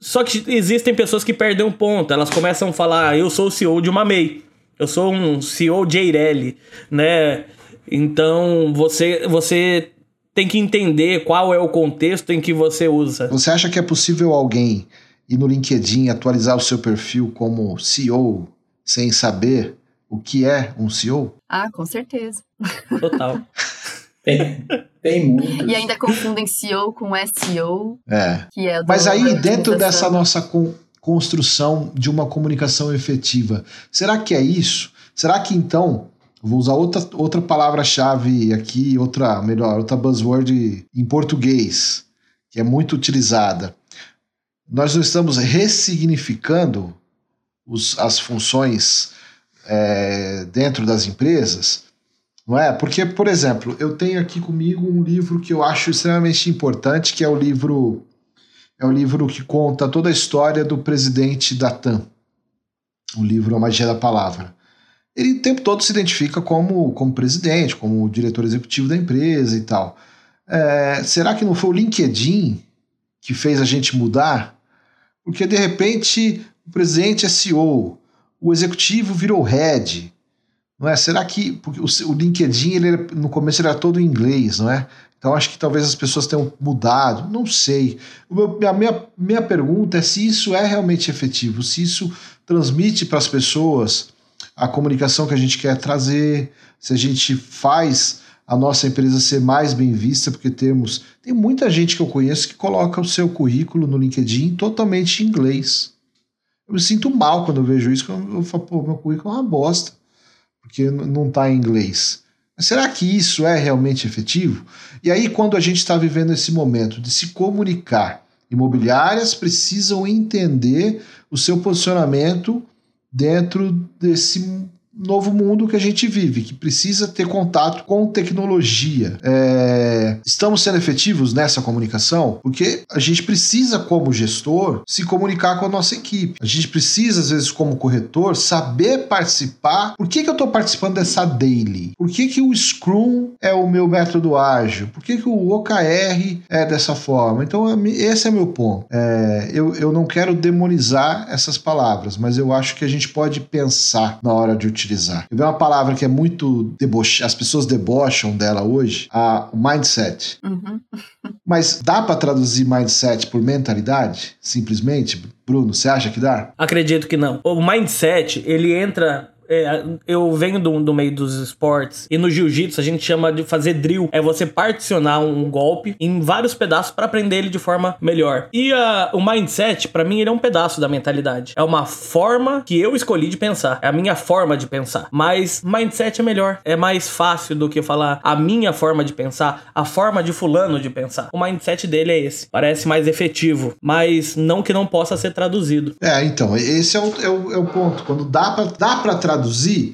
[SPEAKER 4] só que existem pessoas que perdem um ponto. Elas começam a falar, ah, eu sou o CEO de uma MEI. Eu sou um CEO Eireli, né? Então você você tem que entender qual é o contexto em que você usa.
[SPEAKER 1] Você acha que é possível alguém ir no LinkedIn atualizar o seu perfil como CEO sem saber o que é um CEO?
[SPEAKER 3] Ah, com certeza.
[SPEAKER 4] Total.
[SPEAKER 2] Tem, tem muito.
[SPEAKER 3] E ainda confundem CEO com SEO,
[SPEAKER 1] É.
[SPEAKER 3] que é
[SPEAKER 1] Mas aí, dentro dessa nossa con- construção de uma comunicação efetiva, será que é isso? Será que então, vou usar outra, outra palavra-chave aqui, outra, melhor, outra buzzword em português, que é muito utilizada. Nós não estamos ressignificando os- as funções é, dentro das empresas? Não é? Porque, por exemplo, eu tenho aqui comigo um livro que eu acho extremamente importante, que é o livro é o livro que conta toda a história do presidente da TAM. O livro A Magia da Palavra. Ele o tempo todo se identifica como, como presidente, como diretor executivo da empresa e tal. É, será que não foi o LinkedIn que fez a gente mudar? Porque de repente o presidente é CEO, o executivo virou head. Não é? Será que porque o, o LinkedIn ele no começo ele era todo em inglês, não é? Então acho que talvez as pessoas tenham mudado, não sei. Meu- a minha, minha pergunta é se isso é realmente efetivo, se isso transmite para as pessoas a comunicação que a gente quer trazer, se a gente faz a nossa empresa ser mais bem vista, porque temos. Tem muita gente que eu conheço que coloca o seu currículo no LinkedIn totalmente em inglês. Eu me sinto mal quando eu vejo isso, eu falo, pô, meu currículo é uma bosta, porque não está em inglês. Será que isso é realmente efetivo? E aí, quando a gente está vivendo esse momento de se comunicar, imobiliárias precisam entender o seu posicionamento dentro desse novo mundo que a gente vive, que precisa ter contato com tecnologia. É, Estamos sendo efetivos nessa comunicação? Porque a gente precisa, como gestor, se comunicar com a nossa equipe. A gente precisa, às vezes, como corretor, saber participar. Por que, que eu estou participando dessa daily? Por que, que o Scrum é o meu método ágil? Por que, que o OKR é dessa forma? Então, esse é meu ponto. É, eu, eu não quero demonizar essas palavras, mas eu acho que a gente pode pensar na hora de utilizar. Eu vi uma palavra que é muito deboche, as pessoas debocham dela hoje, a o mindset.
[SPEAKER 3] Uhum.
[SPEAKER 1] Mas dá para traduzir mindset por mentalidade? Simplesmente? Bruno, você acha que dá?
[SPEAKER 4] Acredito que não. O mindset, ele entra. É, eu venho do, do meio dos esportes e no jiu-jitsu a gente chama de fazer drill. É você particionar um golpe em vários pedaços para aprender ele de forma melhor. E ah, o mindset, para mim, ele é um pedaço da mentalidade. É uma forma que eu escolhi de pensar. É a minha forma de pensar. Mas mindset é melhor. É mais fácil do que falar a minha forma de pensar, a forma de fulano de pensar. O mindset dele é esse. Parece mais efetivo, mas não que não possa ser traduzido.
[SPEAKER 1] É, então, esse é o, é o, é o ponto. Quando dá para dá pra traduzir,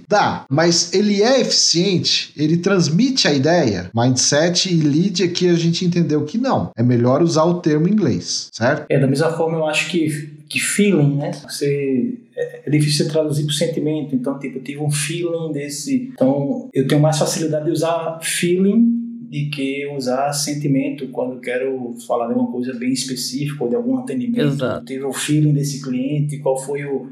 [SPEAKER 1] dá. Mas ele é eficiente, ele transmite a ideia. Mindset e lead aqui a gente entendeu que não. É melhor usar o termo em inglês, certo?
[SPEAKER 2] É, da mesma forma, eu acho que, que feeling, né? Você, é, é difícil você traduzir por sentimento. Então, tipo, eu tive um feeling desse. Então, eu tenho mais facilidade de usar feeling de que usar sentimento quando eu quero falar de uma coisa bem específica ou de algum atendimento.
[SPEAKER 4] Exato.
[SPEAKER 2] Eu tive o feeling desse cliente, qual foi o.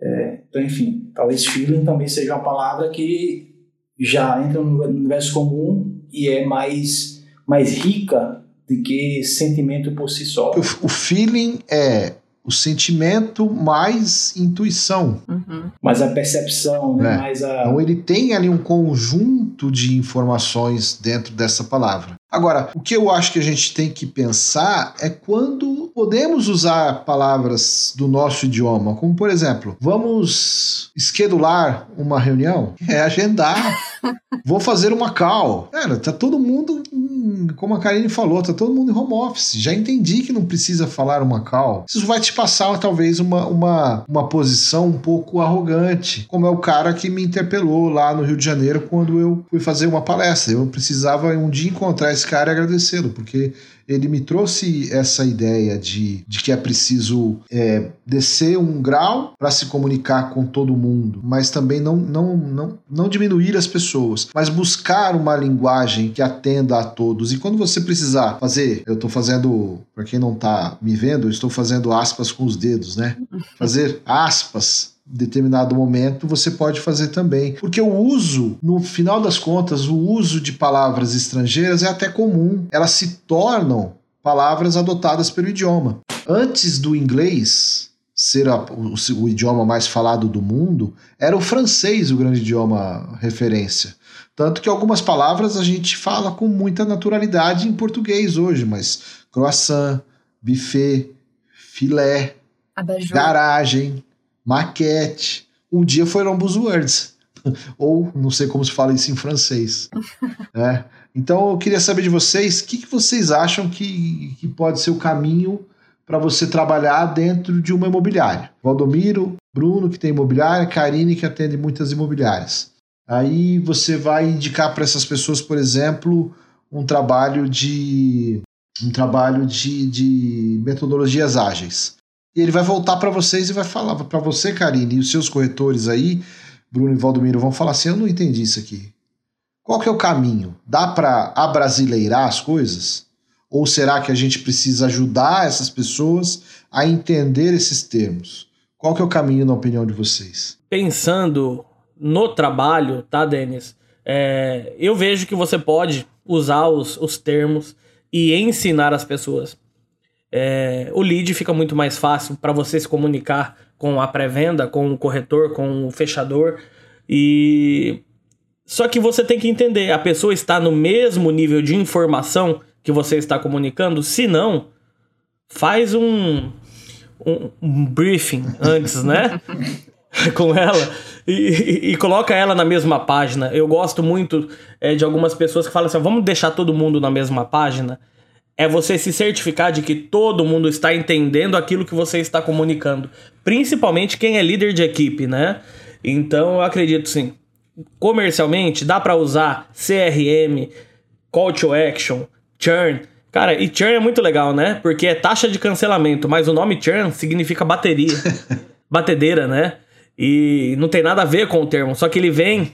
[SPEAKER 2] é, então, enfim, talvez feeling também seja uma palavra que já entra no universo comum e é mais, mais rica do que sentimento por si só.
[SPEAKER 1] O, o feeling é o sentimento mais intuição.
[SPEAKER 3] Uhum.
[SPEAKER 2] mais a percepção, né?
[SPEAKER 1] É.
[SPEAKER 2] mais a.
[SPEAKER 1] Então ele tem ali um conjunto de informações dentro dessa palavra. Agora, o que eu acho que a gente tem que pensar é quando podemos usar palavras do nosso idioma, como por exemplo, vamos esquedular uma reunião? É agendar. Vou fazer uma call. Cara, tá todo mundo, como a Karine falou, tá todo mundo em home office. Já entendi que não precisa falar uma call. Isso vai te passar talvez uma, uma, uma posição um pouco arrogante, como é o cara que me interpelou lá no Rio de Janeiro quando eu fui fazer uma palestra. Eu precisava um dia encontrar esse cara e agradecê-lo, porque ele me trouxe essa ideia de, de que é preciso é, descer um grau para se comunicar com todo mundo, mas também não, não, não, não diminuir as pessoas, mas buscar uma linguagem que atenda a todos. E quando você precisar fazer, eu estou fazendo, para quem não está me vendo, eu estou fazendo aspas com os dedos, né? Fazer aspas determinado momento você pode fazer também. Porque o uso, no final das contas, o uso de palavras estrangeiras é até comum. Elas se tornam palavras adotadas pelo idioma. Antes do inglês ser a, o, o idioma mais falado do mundo, era o francês o grande idioma referência. Tanto que algumas palavras a gente fala com muita naturalidade em português hoje, mas croissant, buffet, filé, Abajur. garagem, maquete. Um dia foram buzzwords. Ou não sei como se fala isso em francês. é. Então eu queria saber de vocês, o que, que vocês acham que, que pode ser o caminho para você trabalhar dentro de uma imobiliária? Valdomiro, Bruno, que tem imobiliária, Karine, que atende muitas imobiliárias. Aí você vai indicar para essas pessoas, por exemplo, um trabalho de um trabalho de, de metodologias ágeis. E ele vai voltar para vocês e vai falar para você, Karine, e os seus corretores aí, Bruno e Valdomiro, vão falar assim: eu não entendi isso aqui. Qual que é o caminho? Dá para abrasileirar as coisas? Ou será que a gente precisa ajudar essas pessoas a entender esses termos? Qual que é o caminho, na opinião de vocês?
[SPEAKER 4] Pensando no trabalho, tá, Denis? É, eu vejo que você pode usar os, os termos e ensinar as pessoas. É, o lead fica muito mais fácil para você se comunicar com a pré-venda, com o corretor, com o fechador. E só que você tem que entender, a pessoa está no mesmo nível de informação que você está comunicando? Se não, faz um, um, um briefing antes, né? com ela e, e, e, coloca ela na mesma página. Eu gosto muito é, de algumas pessoas que falam assim: vamos deixar todo mundo na mesma página. É você se certificar de que todo mundo está entendendo aquilo que você está comunicando. Principalmente quem é líder de equipe, né? Então eu acredito sim. Comercialmente, dá para usar CRM, Call to Action, Churn. Cara, e churn é muito legal, né? Porque é taxa de cancelamento, mas o nome churn significa bateria. batedeira, né? E não tem nada a ver com o termo, só que ele vem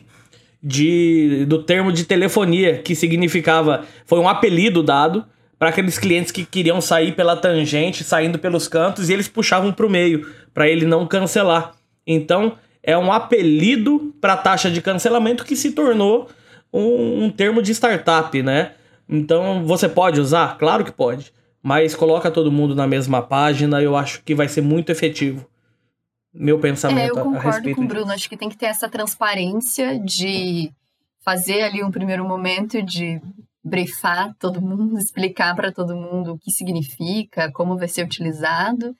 [SPEAKER 4] de do termo de telefonia, que significava foi um apelido dado para aqueles clientes que queriam sair pela tangente, saindo pelos cantos e eles puxavam para o meio para ele não cancelar. Então, é um apelido para taxa de cancelamento que se tornou um, um termo de startup, né? Então, você pode usar? Claro que pode. Mas coloca todo mundo na mesma página, eu acho que vai ser muito efetivo meu pensamento é,
[SPEAKER 3] eu
[SPEAKER 4] concordo
[SPEAKER 3] com o Bruno. Acho que tem que ter essa transparência de fazer ali um primeiro momento de briefar todo mundo, explicar para todo mundo o que significa, como vai ser utilizado.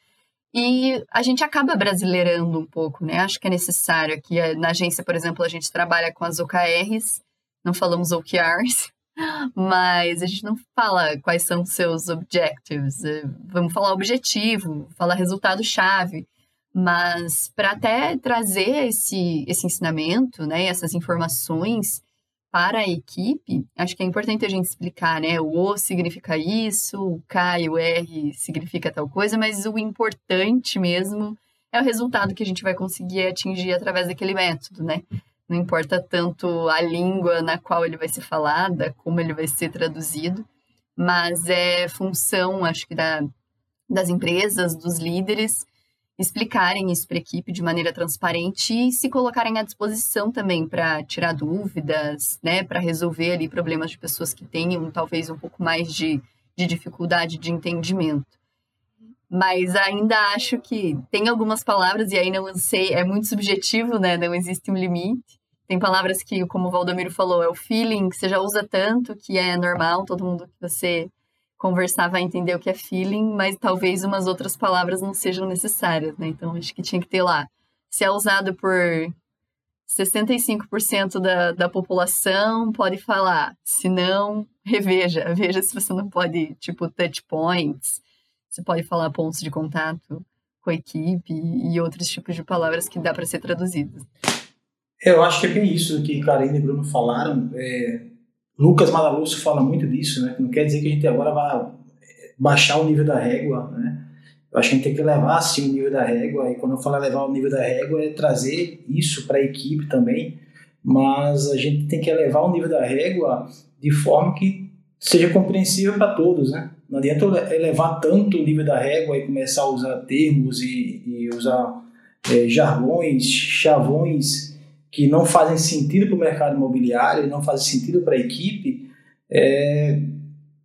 [SPEAKER 3] E a gente acaba brasileirando um pouco, né? Acho que é necessário. Aqui na agência, por exemplo, a gente trabalha com as OKRs, não falamos OKRs, mas a gente não fala quais são os seus objectives. Vamos falar objetivo, falar resultado-chave. Mas para até trazer esse, esse ensinamento, né, essas informações para a equipe, acho que é importante a gente explicar, né? O O significa isso, o K e o R significa tal coisa, mas o importante mesmo é o resultado que a gente vai conseguir atingir através daquele método, né? Não importa tanto a língua na qual ele vai ser falada, como ele vai ser traduzido, mas é função, acho que, da, das empresas, dos líderes, explicarem isso para a equipe de maneira transparente e se colocarem à disposição também para tirar dúvidas, né, para resolver ali problemas de pessoas que tenham talvez um pouco mais de, de dificuldade de entendimento. Mas ainda acho que tem algumas palavras, e aí não sei, é muito subjetivo, né? Não existe um limite. Tem palavras que, como o Valdomiro falou, é o feeling, que você já usa tanto, que é normal, todo mundo que você conversar vai entender o que é feeling, mas talvez umas outras palavras não sejam necessárias, né? Então acho que tinha que ter lá. Se é usado por 65% da, da população, pode falar. Se não, reveja. Veja se você não pode, tipo, touch points. Você pode falar pontos de contato com a equipe e outros tipos de palavras que dá para ser traduzidas.
[SPEAKER 2] Eu acho que é bem isso que Karine e Bruno falaram. É, Lucas Malalusso fala muito disso, né? Não quer dizer que a gente agora vai baixar o nível da régua, né? Eu acho que a gente tem que levar assim o nível da régua, e quando eu falo levar o nível da régua é trazer isso para a equipe também, mas a gente tem que elevar o nível da régua de forma que seja compreensível para todos, né? Não adianta elevar tanto o nível da régua e começar a usar termos e, e usar é, jargões, chavões que não fazem sentido para o mercado imobiliário, não fazem sentido para a equipe, é,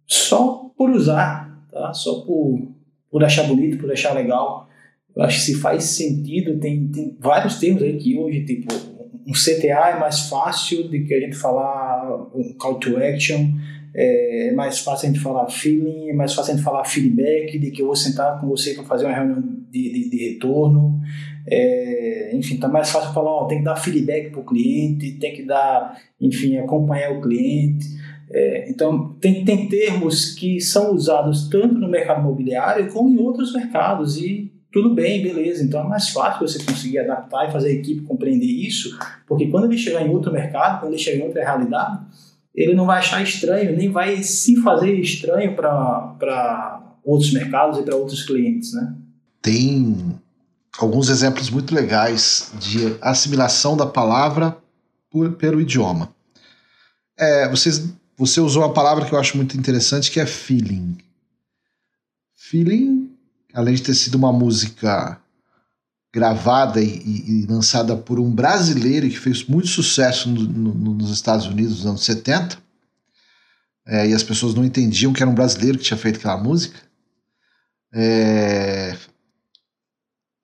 [SPEAKER 2] só por usar, tá? só por, por achar bonito, por achar legal. Eu acho que se faz sentido, tem, tem vários termos aí que hoje, tipo, um CTA é mais fácil do que a gente falar um call to action, é, é mais fácil a gente falar feeling, é mais fácil a gente falar feedback, de que eu vou sentar com você para fazer uma reunião de, de, de retorno. É, enfim, tá mais fácil falar, ó, tem que dar feedback para o cliente, tem que dar, enfim, acompanhar o cliente. É, então, tem, tem termos que são usados tanto no mercado imobiliário como em outros mercados e tudo bem, beleza. Então é mais fácil você conseguir adaptar e fazer a equipe compreender isso, porque quando ele chegar em outro mercado, quando ele chegar em outra realidade, ele não vai achar estranho, nem vai se fazer estranho para outros mercados e para outros clientes, né?
[SPEAKER 1] Tem alguns exemplos muito legais de assimilação da palavra por, pelo idioma. É, vocês, você usou uma palavra que eu acho muito interessante, que é feeling. Feeling, além de ter sido uma música gravada e, e, lançada por um brasileiro que fez muito sucesso no, no, nos Estados Unidos nos anos 70, é, e as pessoas não entendiam que era um brasileiro que tinha feito aquela música. É,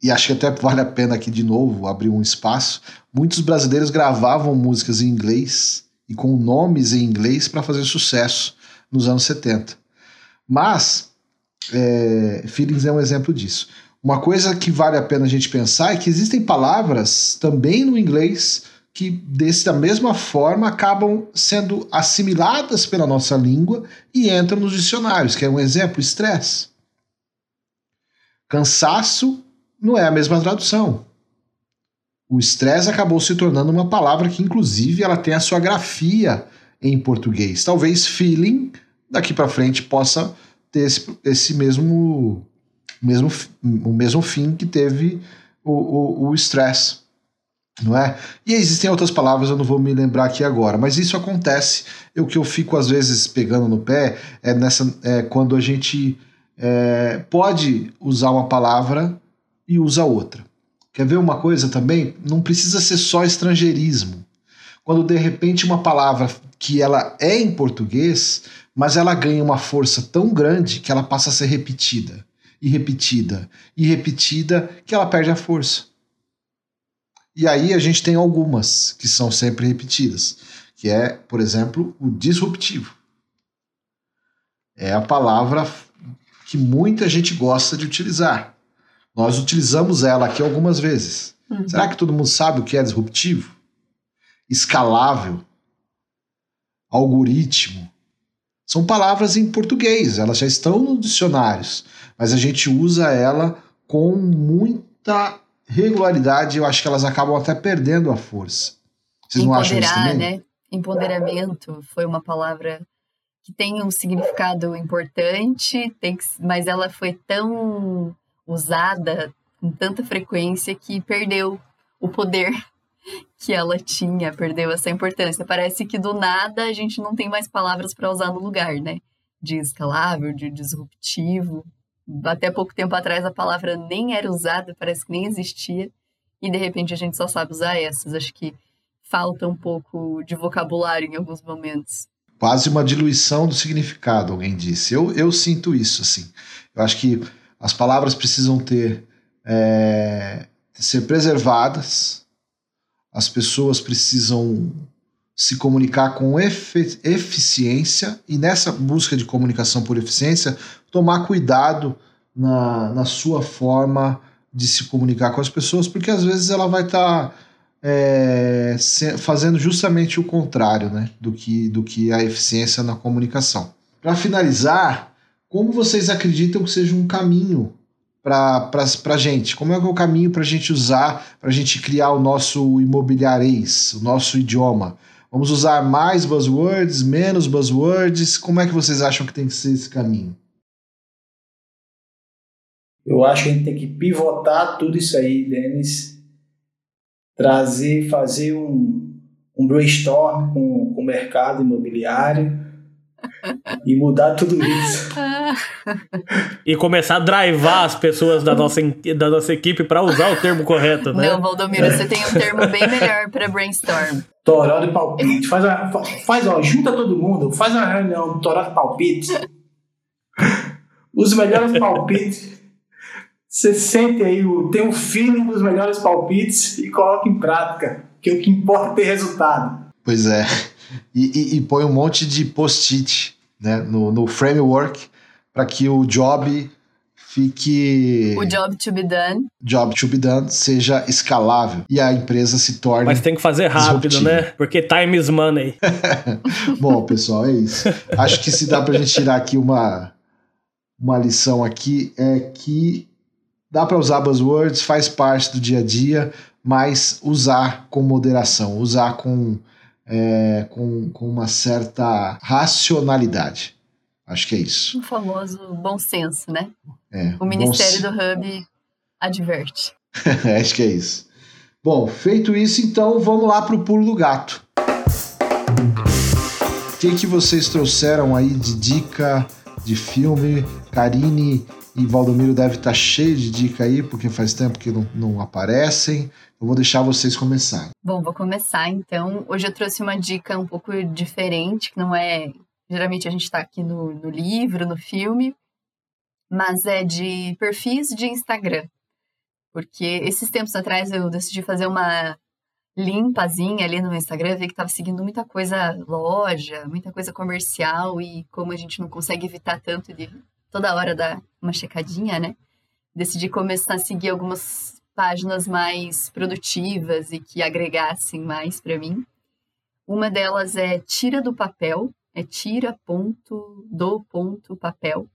[SPEAKER 1] e acho que até vale a pena aqui de novo abrir um espaço. Muitos brasileiros gravavam músicas em inglês e com nomes em inglês para fazer sucesso nos anos 70. Mas é, Feelings é um exemplo disso. Uma coisa que vale a pena a gente pensar é que existem palavras também no inglês que, desse, da mesma forma, acabam sendo assimiladas pela nossa língua e entram nos dicionários, que é um exemplo: estresse. Cansaço não é a mesma tradução. O estresse acabou se tornando uma palavra que, inclusive, ela tem a sua grafia em português. Talvez feeling, daqui para frente, possa ter esse, esse mesmo, mesmo, o mesmo fim que teve o estresse. Não é? E existem outras palavras, eu não vou me lembrar aqui agora, mas isso acontece. O que eu fico às vezes pegando no pé é nessa é, quando a gente é, pode usar uma palavra e usa outra. Quer ver uma coisa também? Não precisa ser só estrangeirismo. Quando de repente uma palavra que ela é em português, mas ela ganha uma força tão grande que ela passa a ser repetida e repetida e repetida que ela perde a força. E aí a gente tem algumas que são sempre repetidas, que é, por exemplo, o disruptivo. É a palavra que muita gente gosta de utilizar. Nós utilizamos ela aqui algumas vezes. Uhum. Será que todo mundo sabe o que é disruptivo? Escalável, algoritmo. São palavras em português, elas já estão nos dicionários, mas a gente usa ela com muita regularidade. Eu acho que elas acabam até perdendo a força.
[SPEAKER 3] Vocês não acham isso também? né? Empoderamento foi uma palavra que tem um significado importante, tem que, mas ela foi tão usada com tanta frequência que perdeu o poder que ela tinha, perdeu essa importância. Parece que do nada a gente não tem mais palavras para usar no lugar, né? De escalável, de disruptivo. Até pouco tempo atrás a palavra nem era usada, parece que nem existia, e de repente a gente só sabe usar essas. Acho que falta um pouco de vocabulário em alguns momentos.
[SPEAKER 1] Quase uma diluição do significado, alguém disse. Eu, eu sinto isso, assim. Eu acho que as palavras precisam ter é, ser preservadas, as pessoas precisam se comunicar com eficiência e nessa busca de comunicação por eficiência, tomar cuidado na, na sua forma de se comunicar com as pessoas, porque às vezes ela vai estar tá, é, fazendo justamente o contrário né, do, que, do que a eficiência na comunicação. Para finalizar, como vocês acreditam que seja um caminho para a gente? Como é que é o caminho para a gente usar, para a gente criar o nosso imobiliarês, o nosso idioma? Vamos usar mais buzzwords, menos buzzwords? Como é que vocês acham que tem que ser esse caminho?
[SPEAKER 2] Eu acho que a gente tem que pivotar tudo isso aí, Denis. Trazer, fazer um, um brainstorm com, com o mercado imobiliário e mudar tudo isso.
[SPEAKER 4] e começar a drivar as pessoas da nossa, da nossa equipe para usar o termo correto, né?
[SPEAKER 3] Não, Valdomiro, você tem um termo bem melhor para brainstorm.
[SPEAKER 2] Toró de palpite. Faz, a, faz, ó, junta todo mundo, faz uma reunião de toró de palpite. Os melhores palpites. Você sente aí, tem um feeling dos melhores palpites e coloca em prática. Que o que importa é ter resultado.
[SPEAKER 1] Pois é. E, e, e põe um monte de post-it né, no, no framework para que o job fique.
[SPEAKER 3] O job to be done.
[SPEAKER 1] Job to be done seja escalável e a empresa se torne.
[SPEAKER 4] Mas tem que fazer rápido, né? Porque time is money.
[SPEAKER 1] Bom, pessoal, é isso. Acho que se dá para a gente tirar aqui uma, uma lição aqui é que dá para usar buzzwords, faz parte do dia a dia, mas usar com moderação, usar com é, com, com uma certa racionalidade. Acho que é isso.
[SPEAKER 3] O famoso bom senso, né?
[SPEAKER 1] É,
[SPEAKER 3] o Ministério do Hub adverte.
[SPEAKER 1] Acho que é isso. Bom, feito isso, então vamos lá para o pulo do gato. O que, que vocês trouxeram aí de dica de filme? Karine e Valdomiro deve estar tá cheio de dica aí, porque faz tempo que não, não aparecem. Eu vou deixar vocês começarem.
[SPEAKER 3] Bom, vou começar então. Hoje eu trouxe uma dica um pouco diferente, que não é. Geralmente a gente está aqui no, no livro, no filme, mas é de perfis de Instagram. Porque esses tempos atrás eu decidi fazer uma limpazinha ali no Instagram, vi que estava seguindo muita coisa loja, muita coisa comercial e como a gente não consegue evitar tanto de toda hora dar uma checadinha, né? Decidi começar a seguir algumas páginas mais produtivas e que agregassem mais para mim. Uma delas é Tira do Papel, é tira ponto do ponto papel.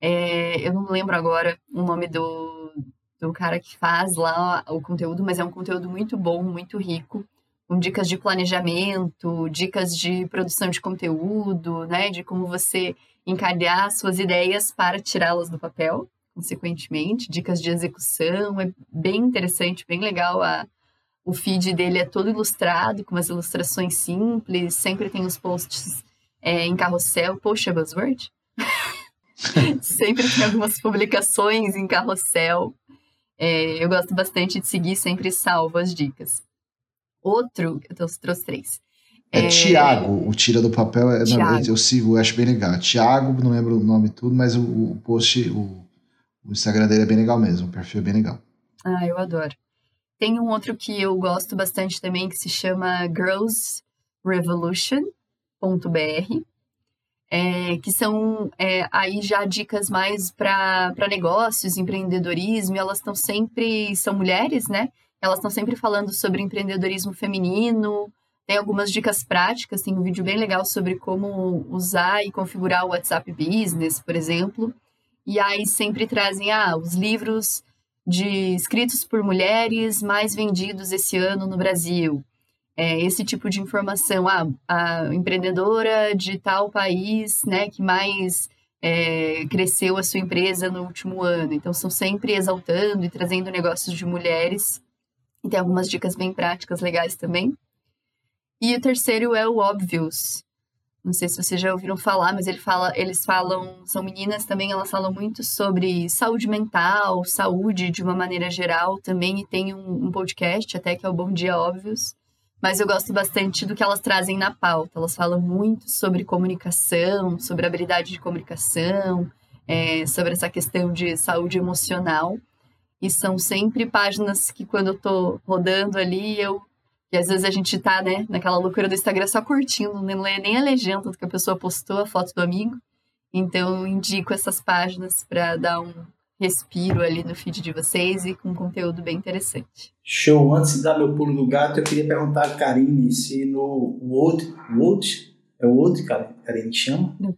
[SPEAKER 3] É, eu não lembro agora o nome do, do cara que faz lá o conteúdo, mas é um conteúdo muito bom, muito rico, com dicas de planejamento, dicas de produção de conteúdo, né, de como você encadear suas ideias para tirá-las do papel consequentemente, dicas de execução, é bem interessante, bem legal. A, o feed dele é todo ilustrado, com umas ilustrações simples, sempre tem os posts é, em carrossel. Poxa, buzzword? sempre tem algumas publicações em carrossel. É, eu gosto bastante de seguir, sempre salvo as dicas. Outro, eu trouxe três.
[SPEAKER 1] É, é Tiago, o Tira do Papel, é, não, eu sigo, eu acho bem legal. Tiago, não lembro o nome tudo, mas o, o post, o o Instagram dele é bem legal mesmo, o perfil é bem legal.
[SPEAKER 3] Ah, eu adoro. Tem um outro que eu gosto bastante também que se chama girlsrevolution.br, é, que são é, aí já dicas mais para negócios, empreendedorismo, elas estão sempre, são mulheres, né? Elas estão sempre falando sobre empreendedorismo feminino, tem algumas dicas práticas, tem um vídeo bem legal sobre como usar e configurar o WhatsApp Business, por exemplo. E aí sempre trazem ah, os livros de escritos por mulheres mais vendidos esse ano no Brasil. É, esse tipo de informação, ah, a empreendedora de tal país, né, que mais é, cresceu a sua empresa no último ano. Então, são sempre exaltando e trazendo negócios de mulheres. E tem algumas dicas bem práticas legais também. E o terceiro é o Obvious, não sei se vocês já ouviram falar, mas ele fala, eles falam, são meninas também, elas falam muito sobre saúde mental, saúde de uma maneira geral também, e tem um, um podcast até que é o Bom Dia Óbvios. Mas eu gosto bastante do que elas trazem na pauta. Elas falam muito sobre comunicação, sobre habilidade de comunicação, é, sobre essa questão de saúde emocional. E são sempre páginas que, quando eu tô rodando ali, eu e às vezes a gente tá, né, naquela loucura do Instagram só curtindo, não lê nem a legenda do que a pessoa postou, a foto do amigo. Então eu indico essas páginas para dar um respiro ali no feed de vocês e com conteúdo bem interessante.
[SPEAKER 2] Show! Antes de dar meu pulo do gato, eu queria perguntar a Karine se no Word, Word é Word, Karine chama? Não.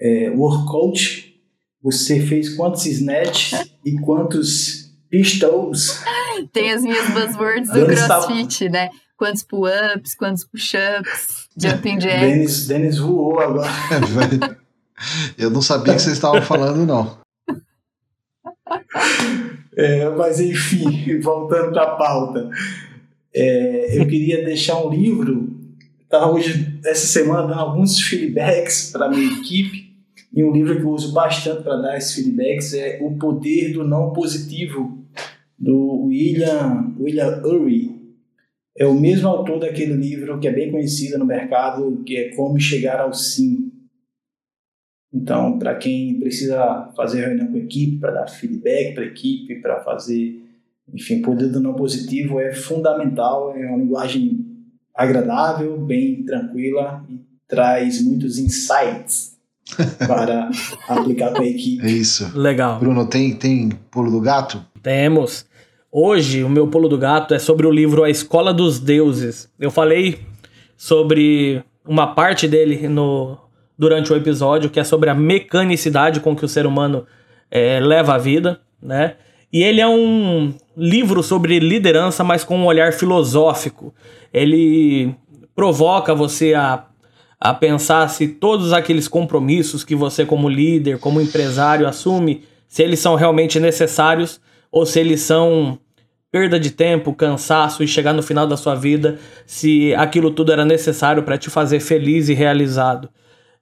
[SPEAKER 2] É, Workout, você fez quantos snatches e quantos Pistols.
[SPEAKER 3] Tem as minhas buzzwords do CrossFit, né? Quantos pull-ups, quantos push-ups, jumping jacks.
[SPEAKER 2] Denis, Denis voou agora.
[SPEAKER 1] Eu não sabia que vocês estavam falando, não.
[SPEAKER 2] É, mas enfim, voltando para a pauta. É, eu queria deixar um livro. Estava hoje, essa semana, dando alguns feedbacks para a minha equipe E um livro que eu uso bastante para dar esses feedbacks é O Poder do Não Positivo, do William, William Ury. É o mesmo autor daquele livro que é bem conhecido no mercado, que é Como Chegar ao Sim. Então, para quem precisa fazer reunião com a equipe, para dar feedback para a equipe, para fazer, enfim, poder do não positivo é fundamental, é uma linguagem agradável, bem tranquila e traz muitos insights para aplicar com a equipe.
[SPEAKER 1] É isso.
[SPEAKER 4] Legal.
[SPEAKER 1] Bruno, tem, tem pulo do gato?
[SPEAKER 4] Temos. Hoje, o meu pulo do gato é sobre o livro A Escola dos Deuses. Eu falei sobre uma parte dele no, durante o episódio, que é sobre a mecanicidade com que o ser humano é, leva a vida, né? E ele é um livro sobre liderança, mas com um olhar filosófico. Ele provoca você a, a pensar se todos aqueles compromissos que você, como líder, como empresário, assume, se eles são realmente necessários ou se eles são perda de tempo, cansaço e chegar no final da sua vida, se aquilo tudo era necessário para te fazer feliz e realizado.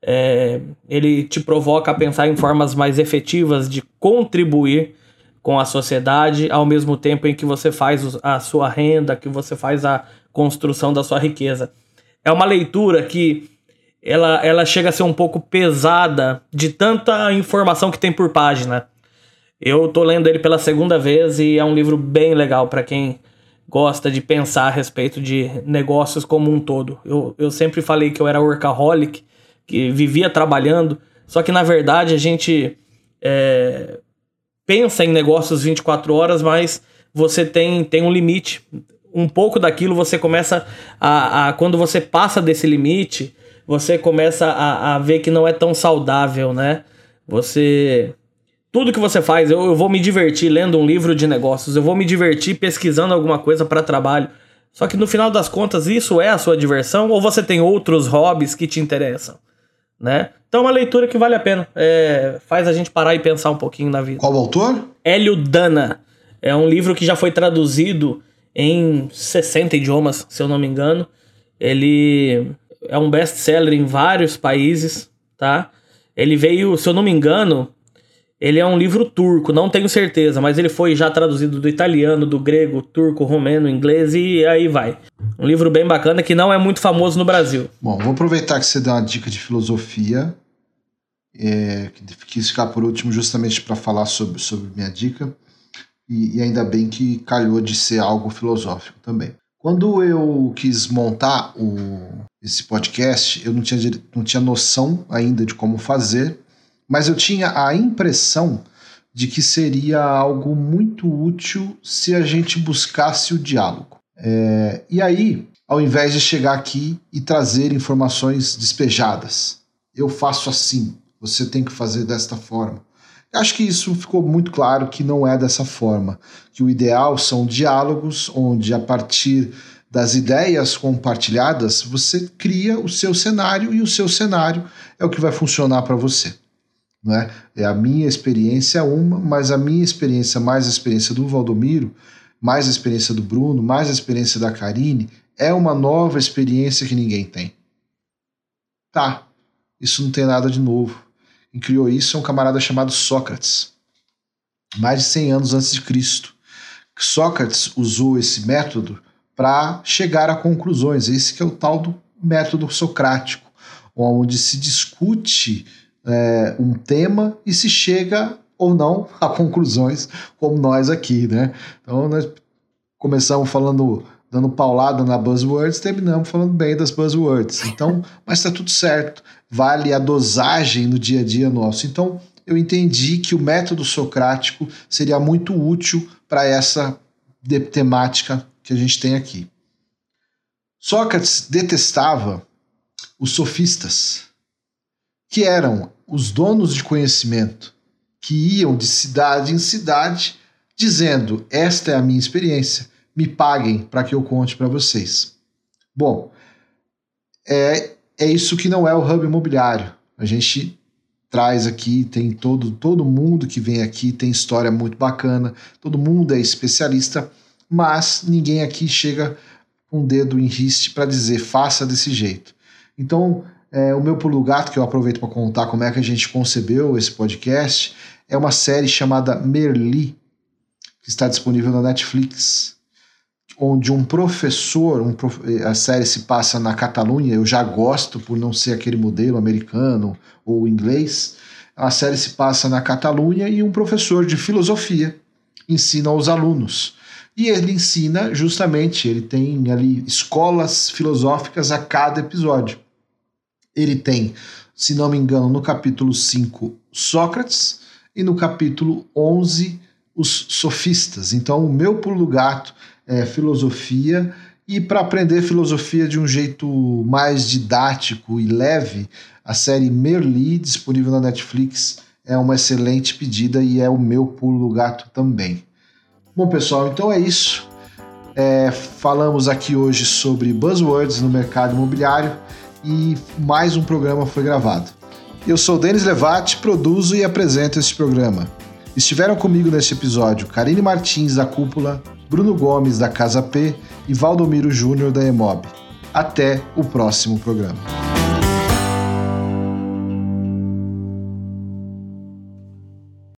[SPEAKER 4] É, ele te provoca a pensar em formas mais efetivas de contribuir com a sociedade, ao mesmo tempo em que você faz a sua renda, que você faz a construção da sua riqueza. É uma leitura que ela, ela chega a ser um pouco pesada de tanta informação que tem por página. Eu tô lendo ele pela segunda vez e é um livro bem legal para quem gosta de pensar a respeito de negócios como um todo. Eu, eu sempre falei que eu era workaholic, que vivia trabalhando, só que na verdade a gente é, pensa em negócios 24 horas, mas você tem, tem um limite. Um pouco daquilo você começa a, a Quando você passa desse limite, você começa a, a ver que não é tão saudável, né? Você tudo que você faz, eu, eu vou me divertir lendo um livro de negócios, eu vou me divertir pesquisando alguma coisa para trabalho. Só que no final das contas, isso é a sua diversão ou você tem outros hobbies que te interessam, né? Então é uma leitura que vale a pena. É, faz a gente parar e pensar um pouquinho na vida.
[SPEAKER 1] Qual o autor?
[SPEAKER 4] Hélio Dana. É um livro que já foi traduzido em 60 idiomas, se eu não me engano. Ele é um best-seller em vários países, tá? Ele veio, se eu não me engano, ele é um livro turco, não tenho certeza, mas ele foi já traduzido do italiano, do grego, turco, romeno, inglês e aí vai. Um livro bem bacana que não é muito famoso no Brasil.
[SPEAKER 1] Bom, vou aproveitar que você deu uma dica de filosofia, é, que quis ficar por último justamente para falar sobre, sobre minha dica, e, e ainda bem que calhou de ser algo filosófico também. Quando eu quis montar o, esse podcast, eu não tinha, não tinha noção ainda de como fazer, mas eu tinha a impressão de que seria algo muito útil se a gente buscasse o diálogo. É, e aí, ao invés de chegar aqui e trazer informações despejadas, eu faço assim, você tem que fazer desta forma. Acho que isso ficou muito claro que não é dessa forma, que o ideal são diálogos onde a partir das ideias compartilhadas você cria o seu cenário e o seu cenário é o que vai funcionar para você. Né? É a minha experiência uma, mas a minha experiência mais a experiência do Valdomiro, mais a experiência do Bruno, mais a experiência da Karine, é uma nova experiência que ninguém tem. Tá, isso não tem nada de novo. Quem criou isso é um camarada chamado Sócrates, mais de 100 anos antes de Cristo. Sócrates usou esse método para chegar a conclusões. Esse que é o tal do método socrático, onde se discute é, um tema e se chega ou não a conclusões, como nós aqui, né? Então nós começamos falando dando paulada na buzzwords, terminamos falando bem das buzzwords. Então, mas está tudo certo. Vale a dosagem no dia a dia nosso. Então, eu entendi que o método socrático seria muito útil para essa temática que a gente tem aqui. Sócrates detestava os sofistas que eram os donos de conhecimento, que iam de cidade em cidade dizendo: Esta é a minha experiência, me paguem para que eu conte para vocês. Bom, é, é isso que não é o hub imobiliário. A gente traz aqui, tem todo, todo mundo que vem aqui tem história muito bacana, todo mundo é especialista, mas ninguém aqui chega com um dedo em riste para dizer faça desse jeito. Então, É, o meu pulo gato, que eu aproveito para contar como é que a gente concebeu esse podcast, é uma série chamada Merli, que está disponível na Netflix, onde um professor, um prof... a série se passa na Catalunha, eu já gosto por não ser aquele modelo americano ou inglês, a série se passa na Catalunha e um professor de filosofia ensina aos alunos. E ele ensina justamente, ele tem ali escolas filosóficas a cada episódio. Ele tem, se não me engano, no capítulo 5, Sócrates, e no capítulo 11, os sofistas. Então, o meu pulo do gato é filosofia, e para aprender filosofia de um jeito mais didático e leve, a série Merli, disponível na Netflix, é uma excelente pedida e é o meu pulo do gato também. Bom, pessoal, então é isso. É, falamos aqui hoje sobre buzzwords no mercado imobiliário e mais um programa foi gravado. Eu sou Denis Levati, produzo e apresento este programa. Estiveram comigo neste episódio Karine Martins, da Cúpula, Bruno Gomes, da Casa P e Valdomiro Júnior, da Emob. Até o próximo programa.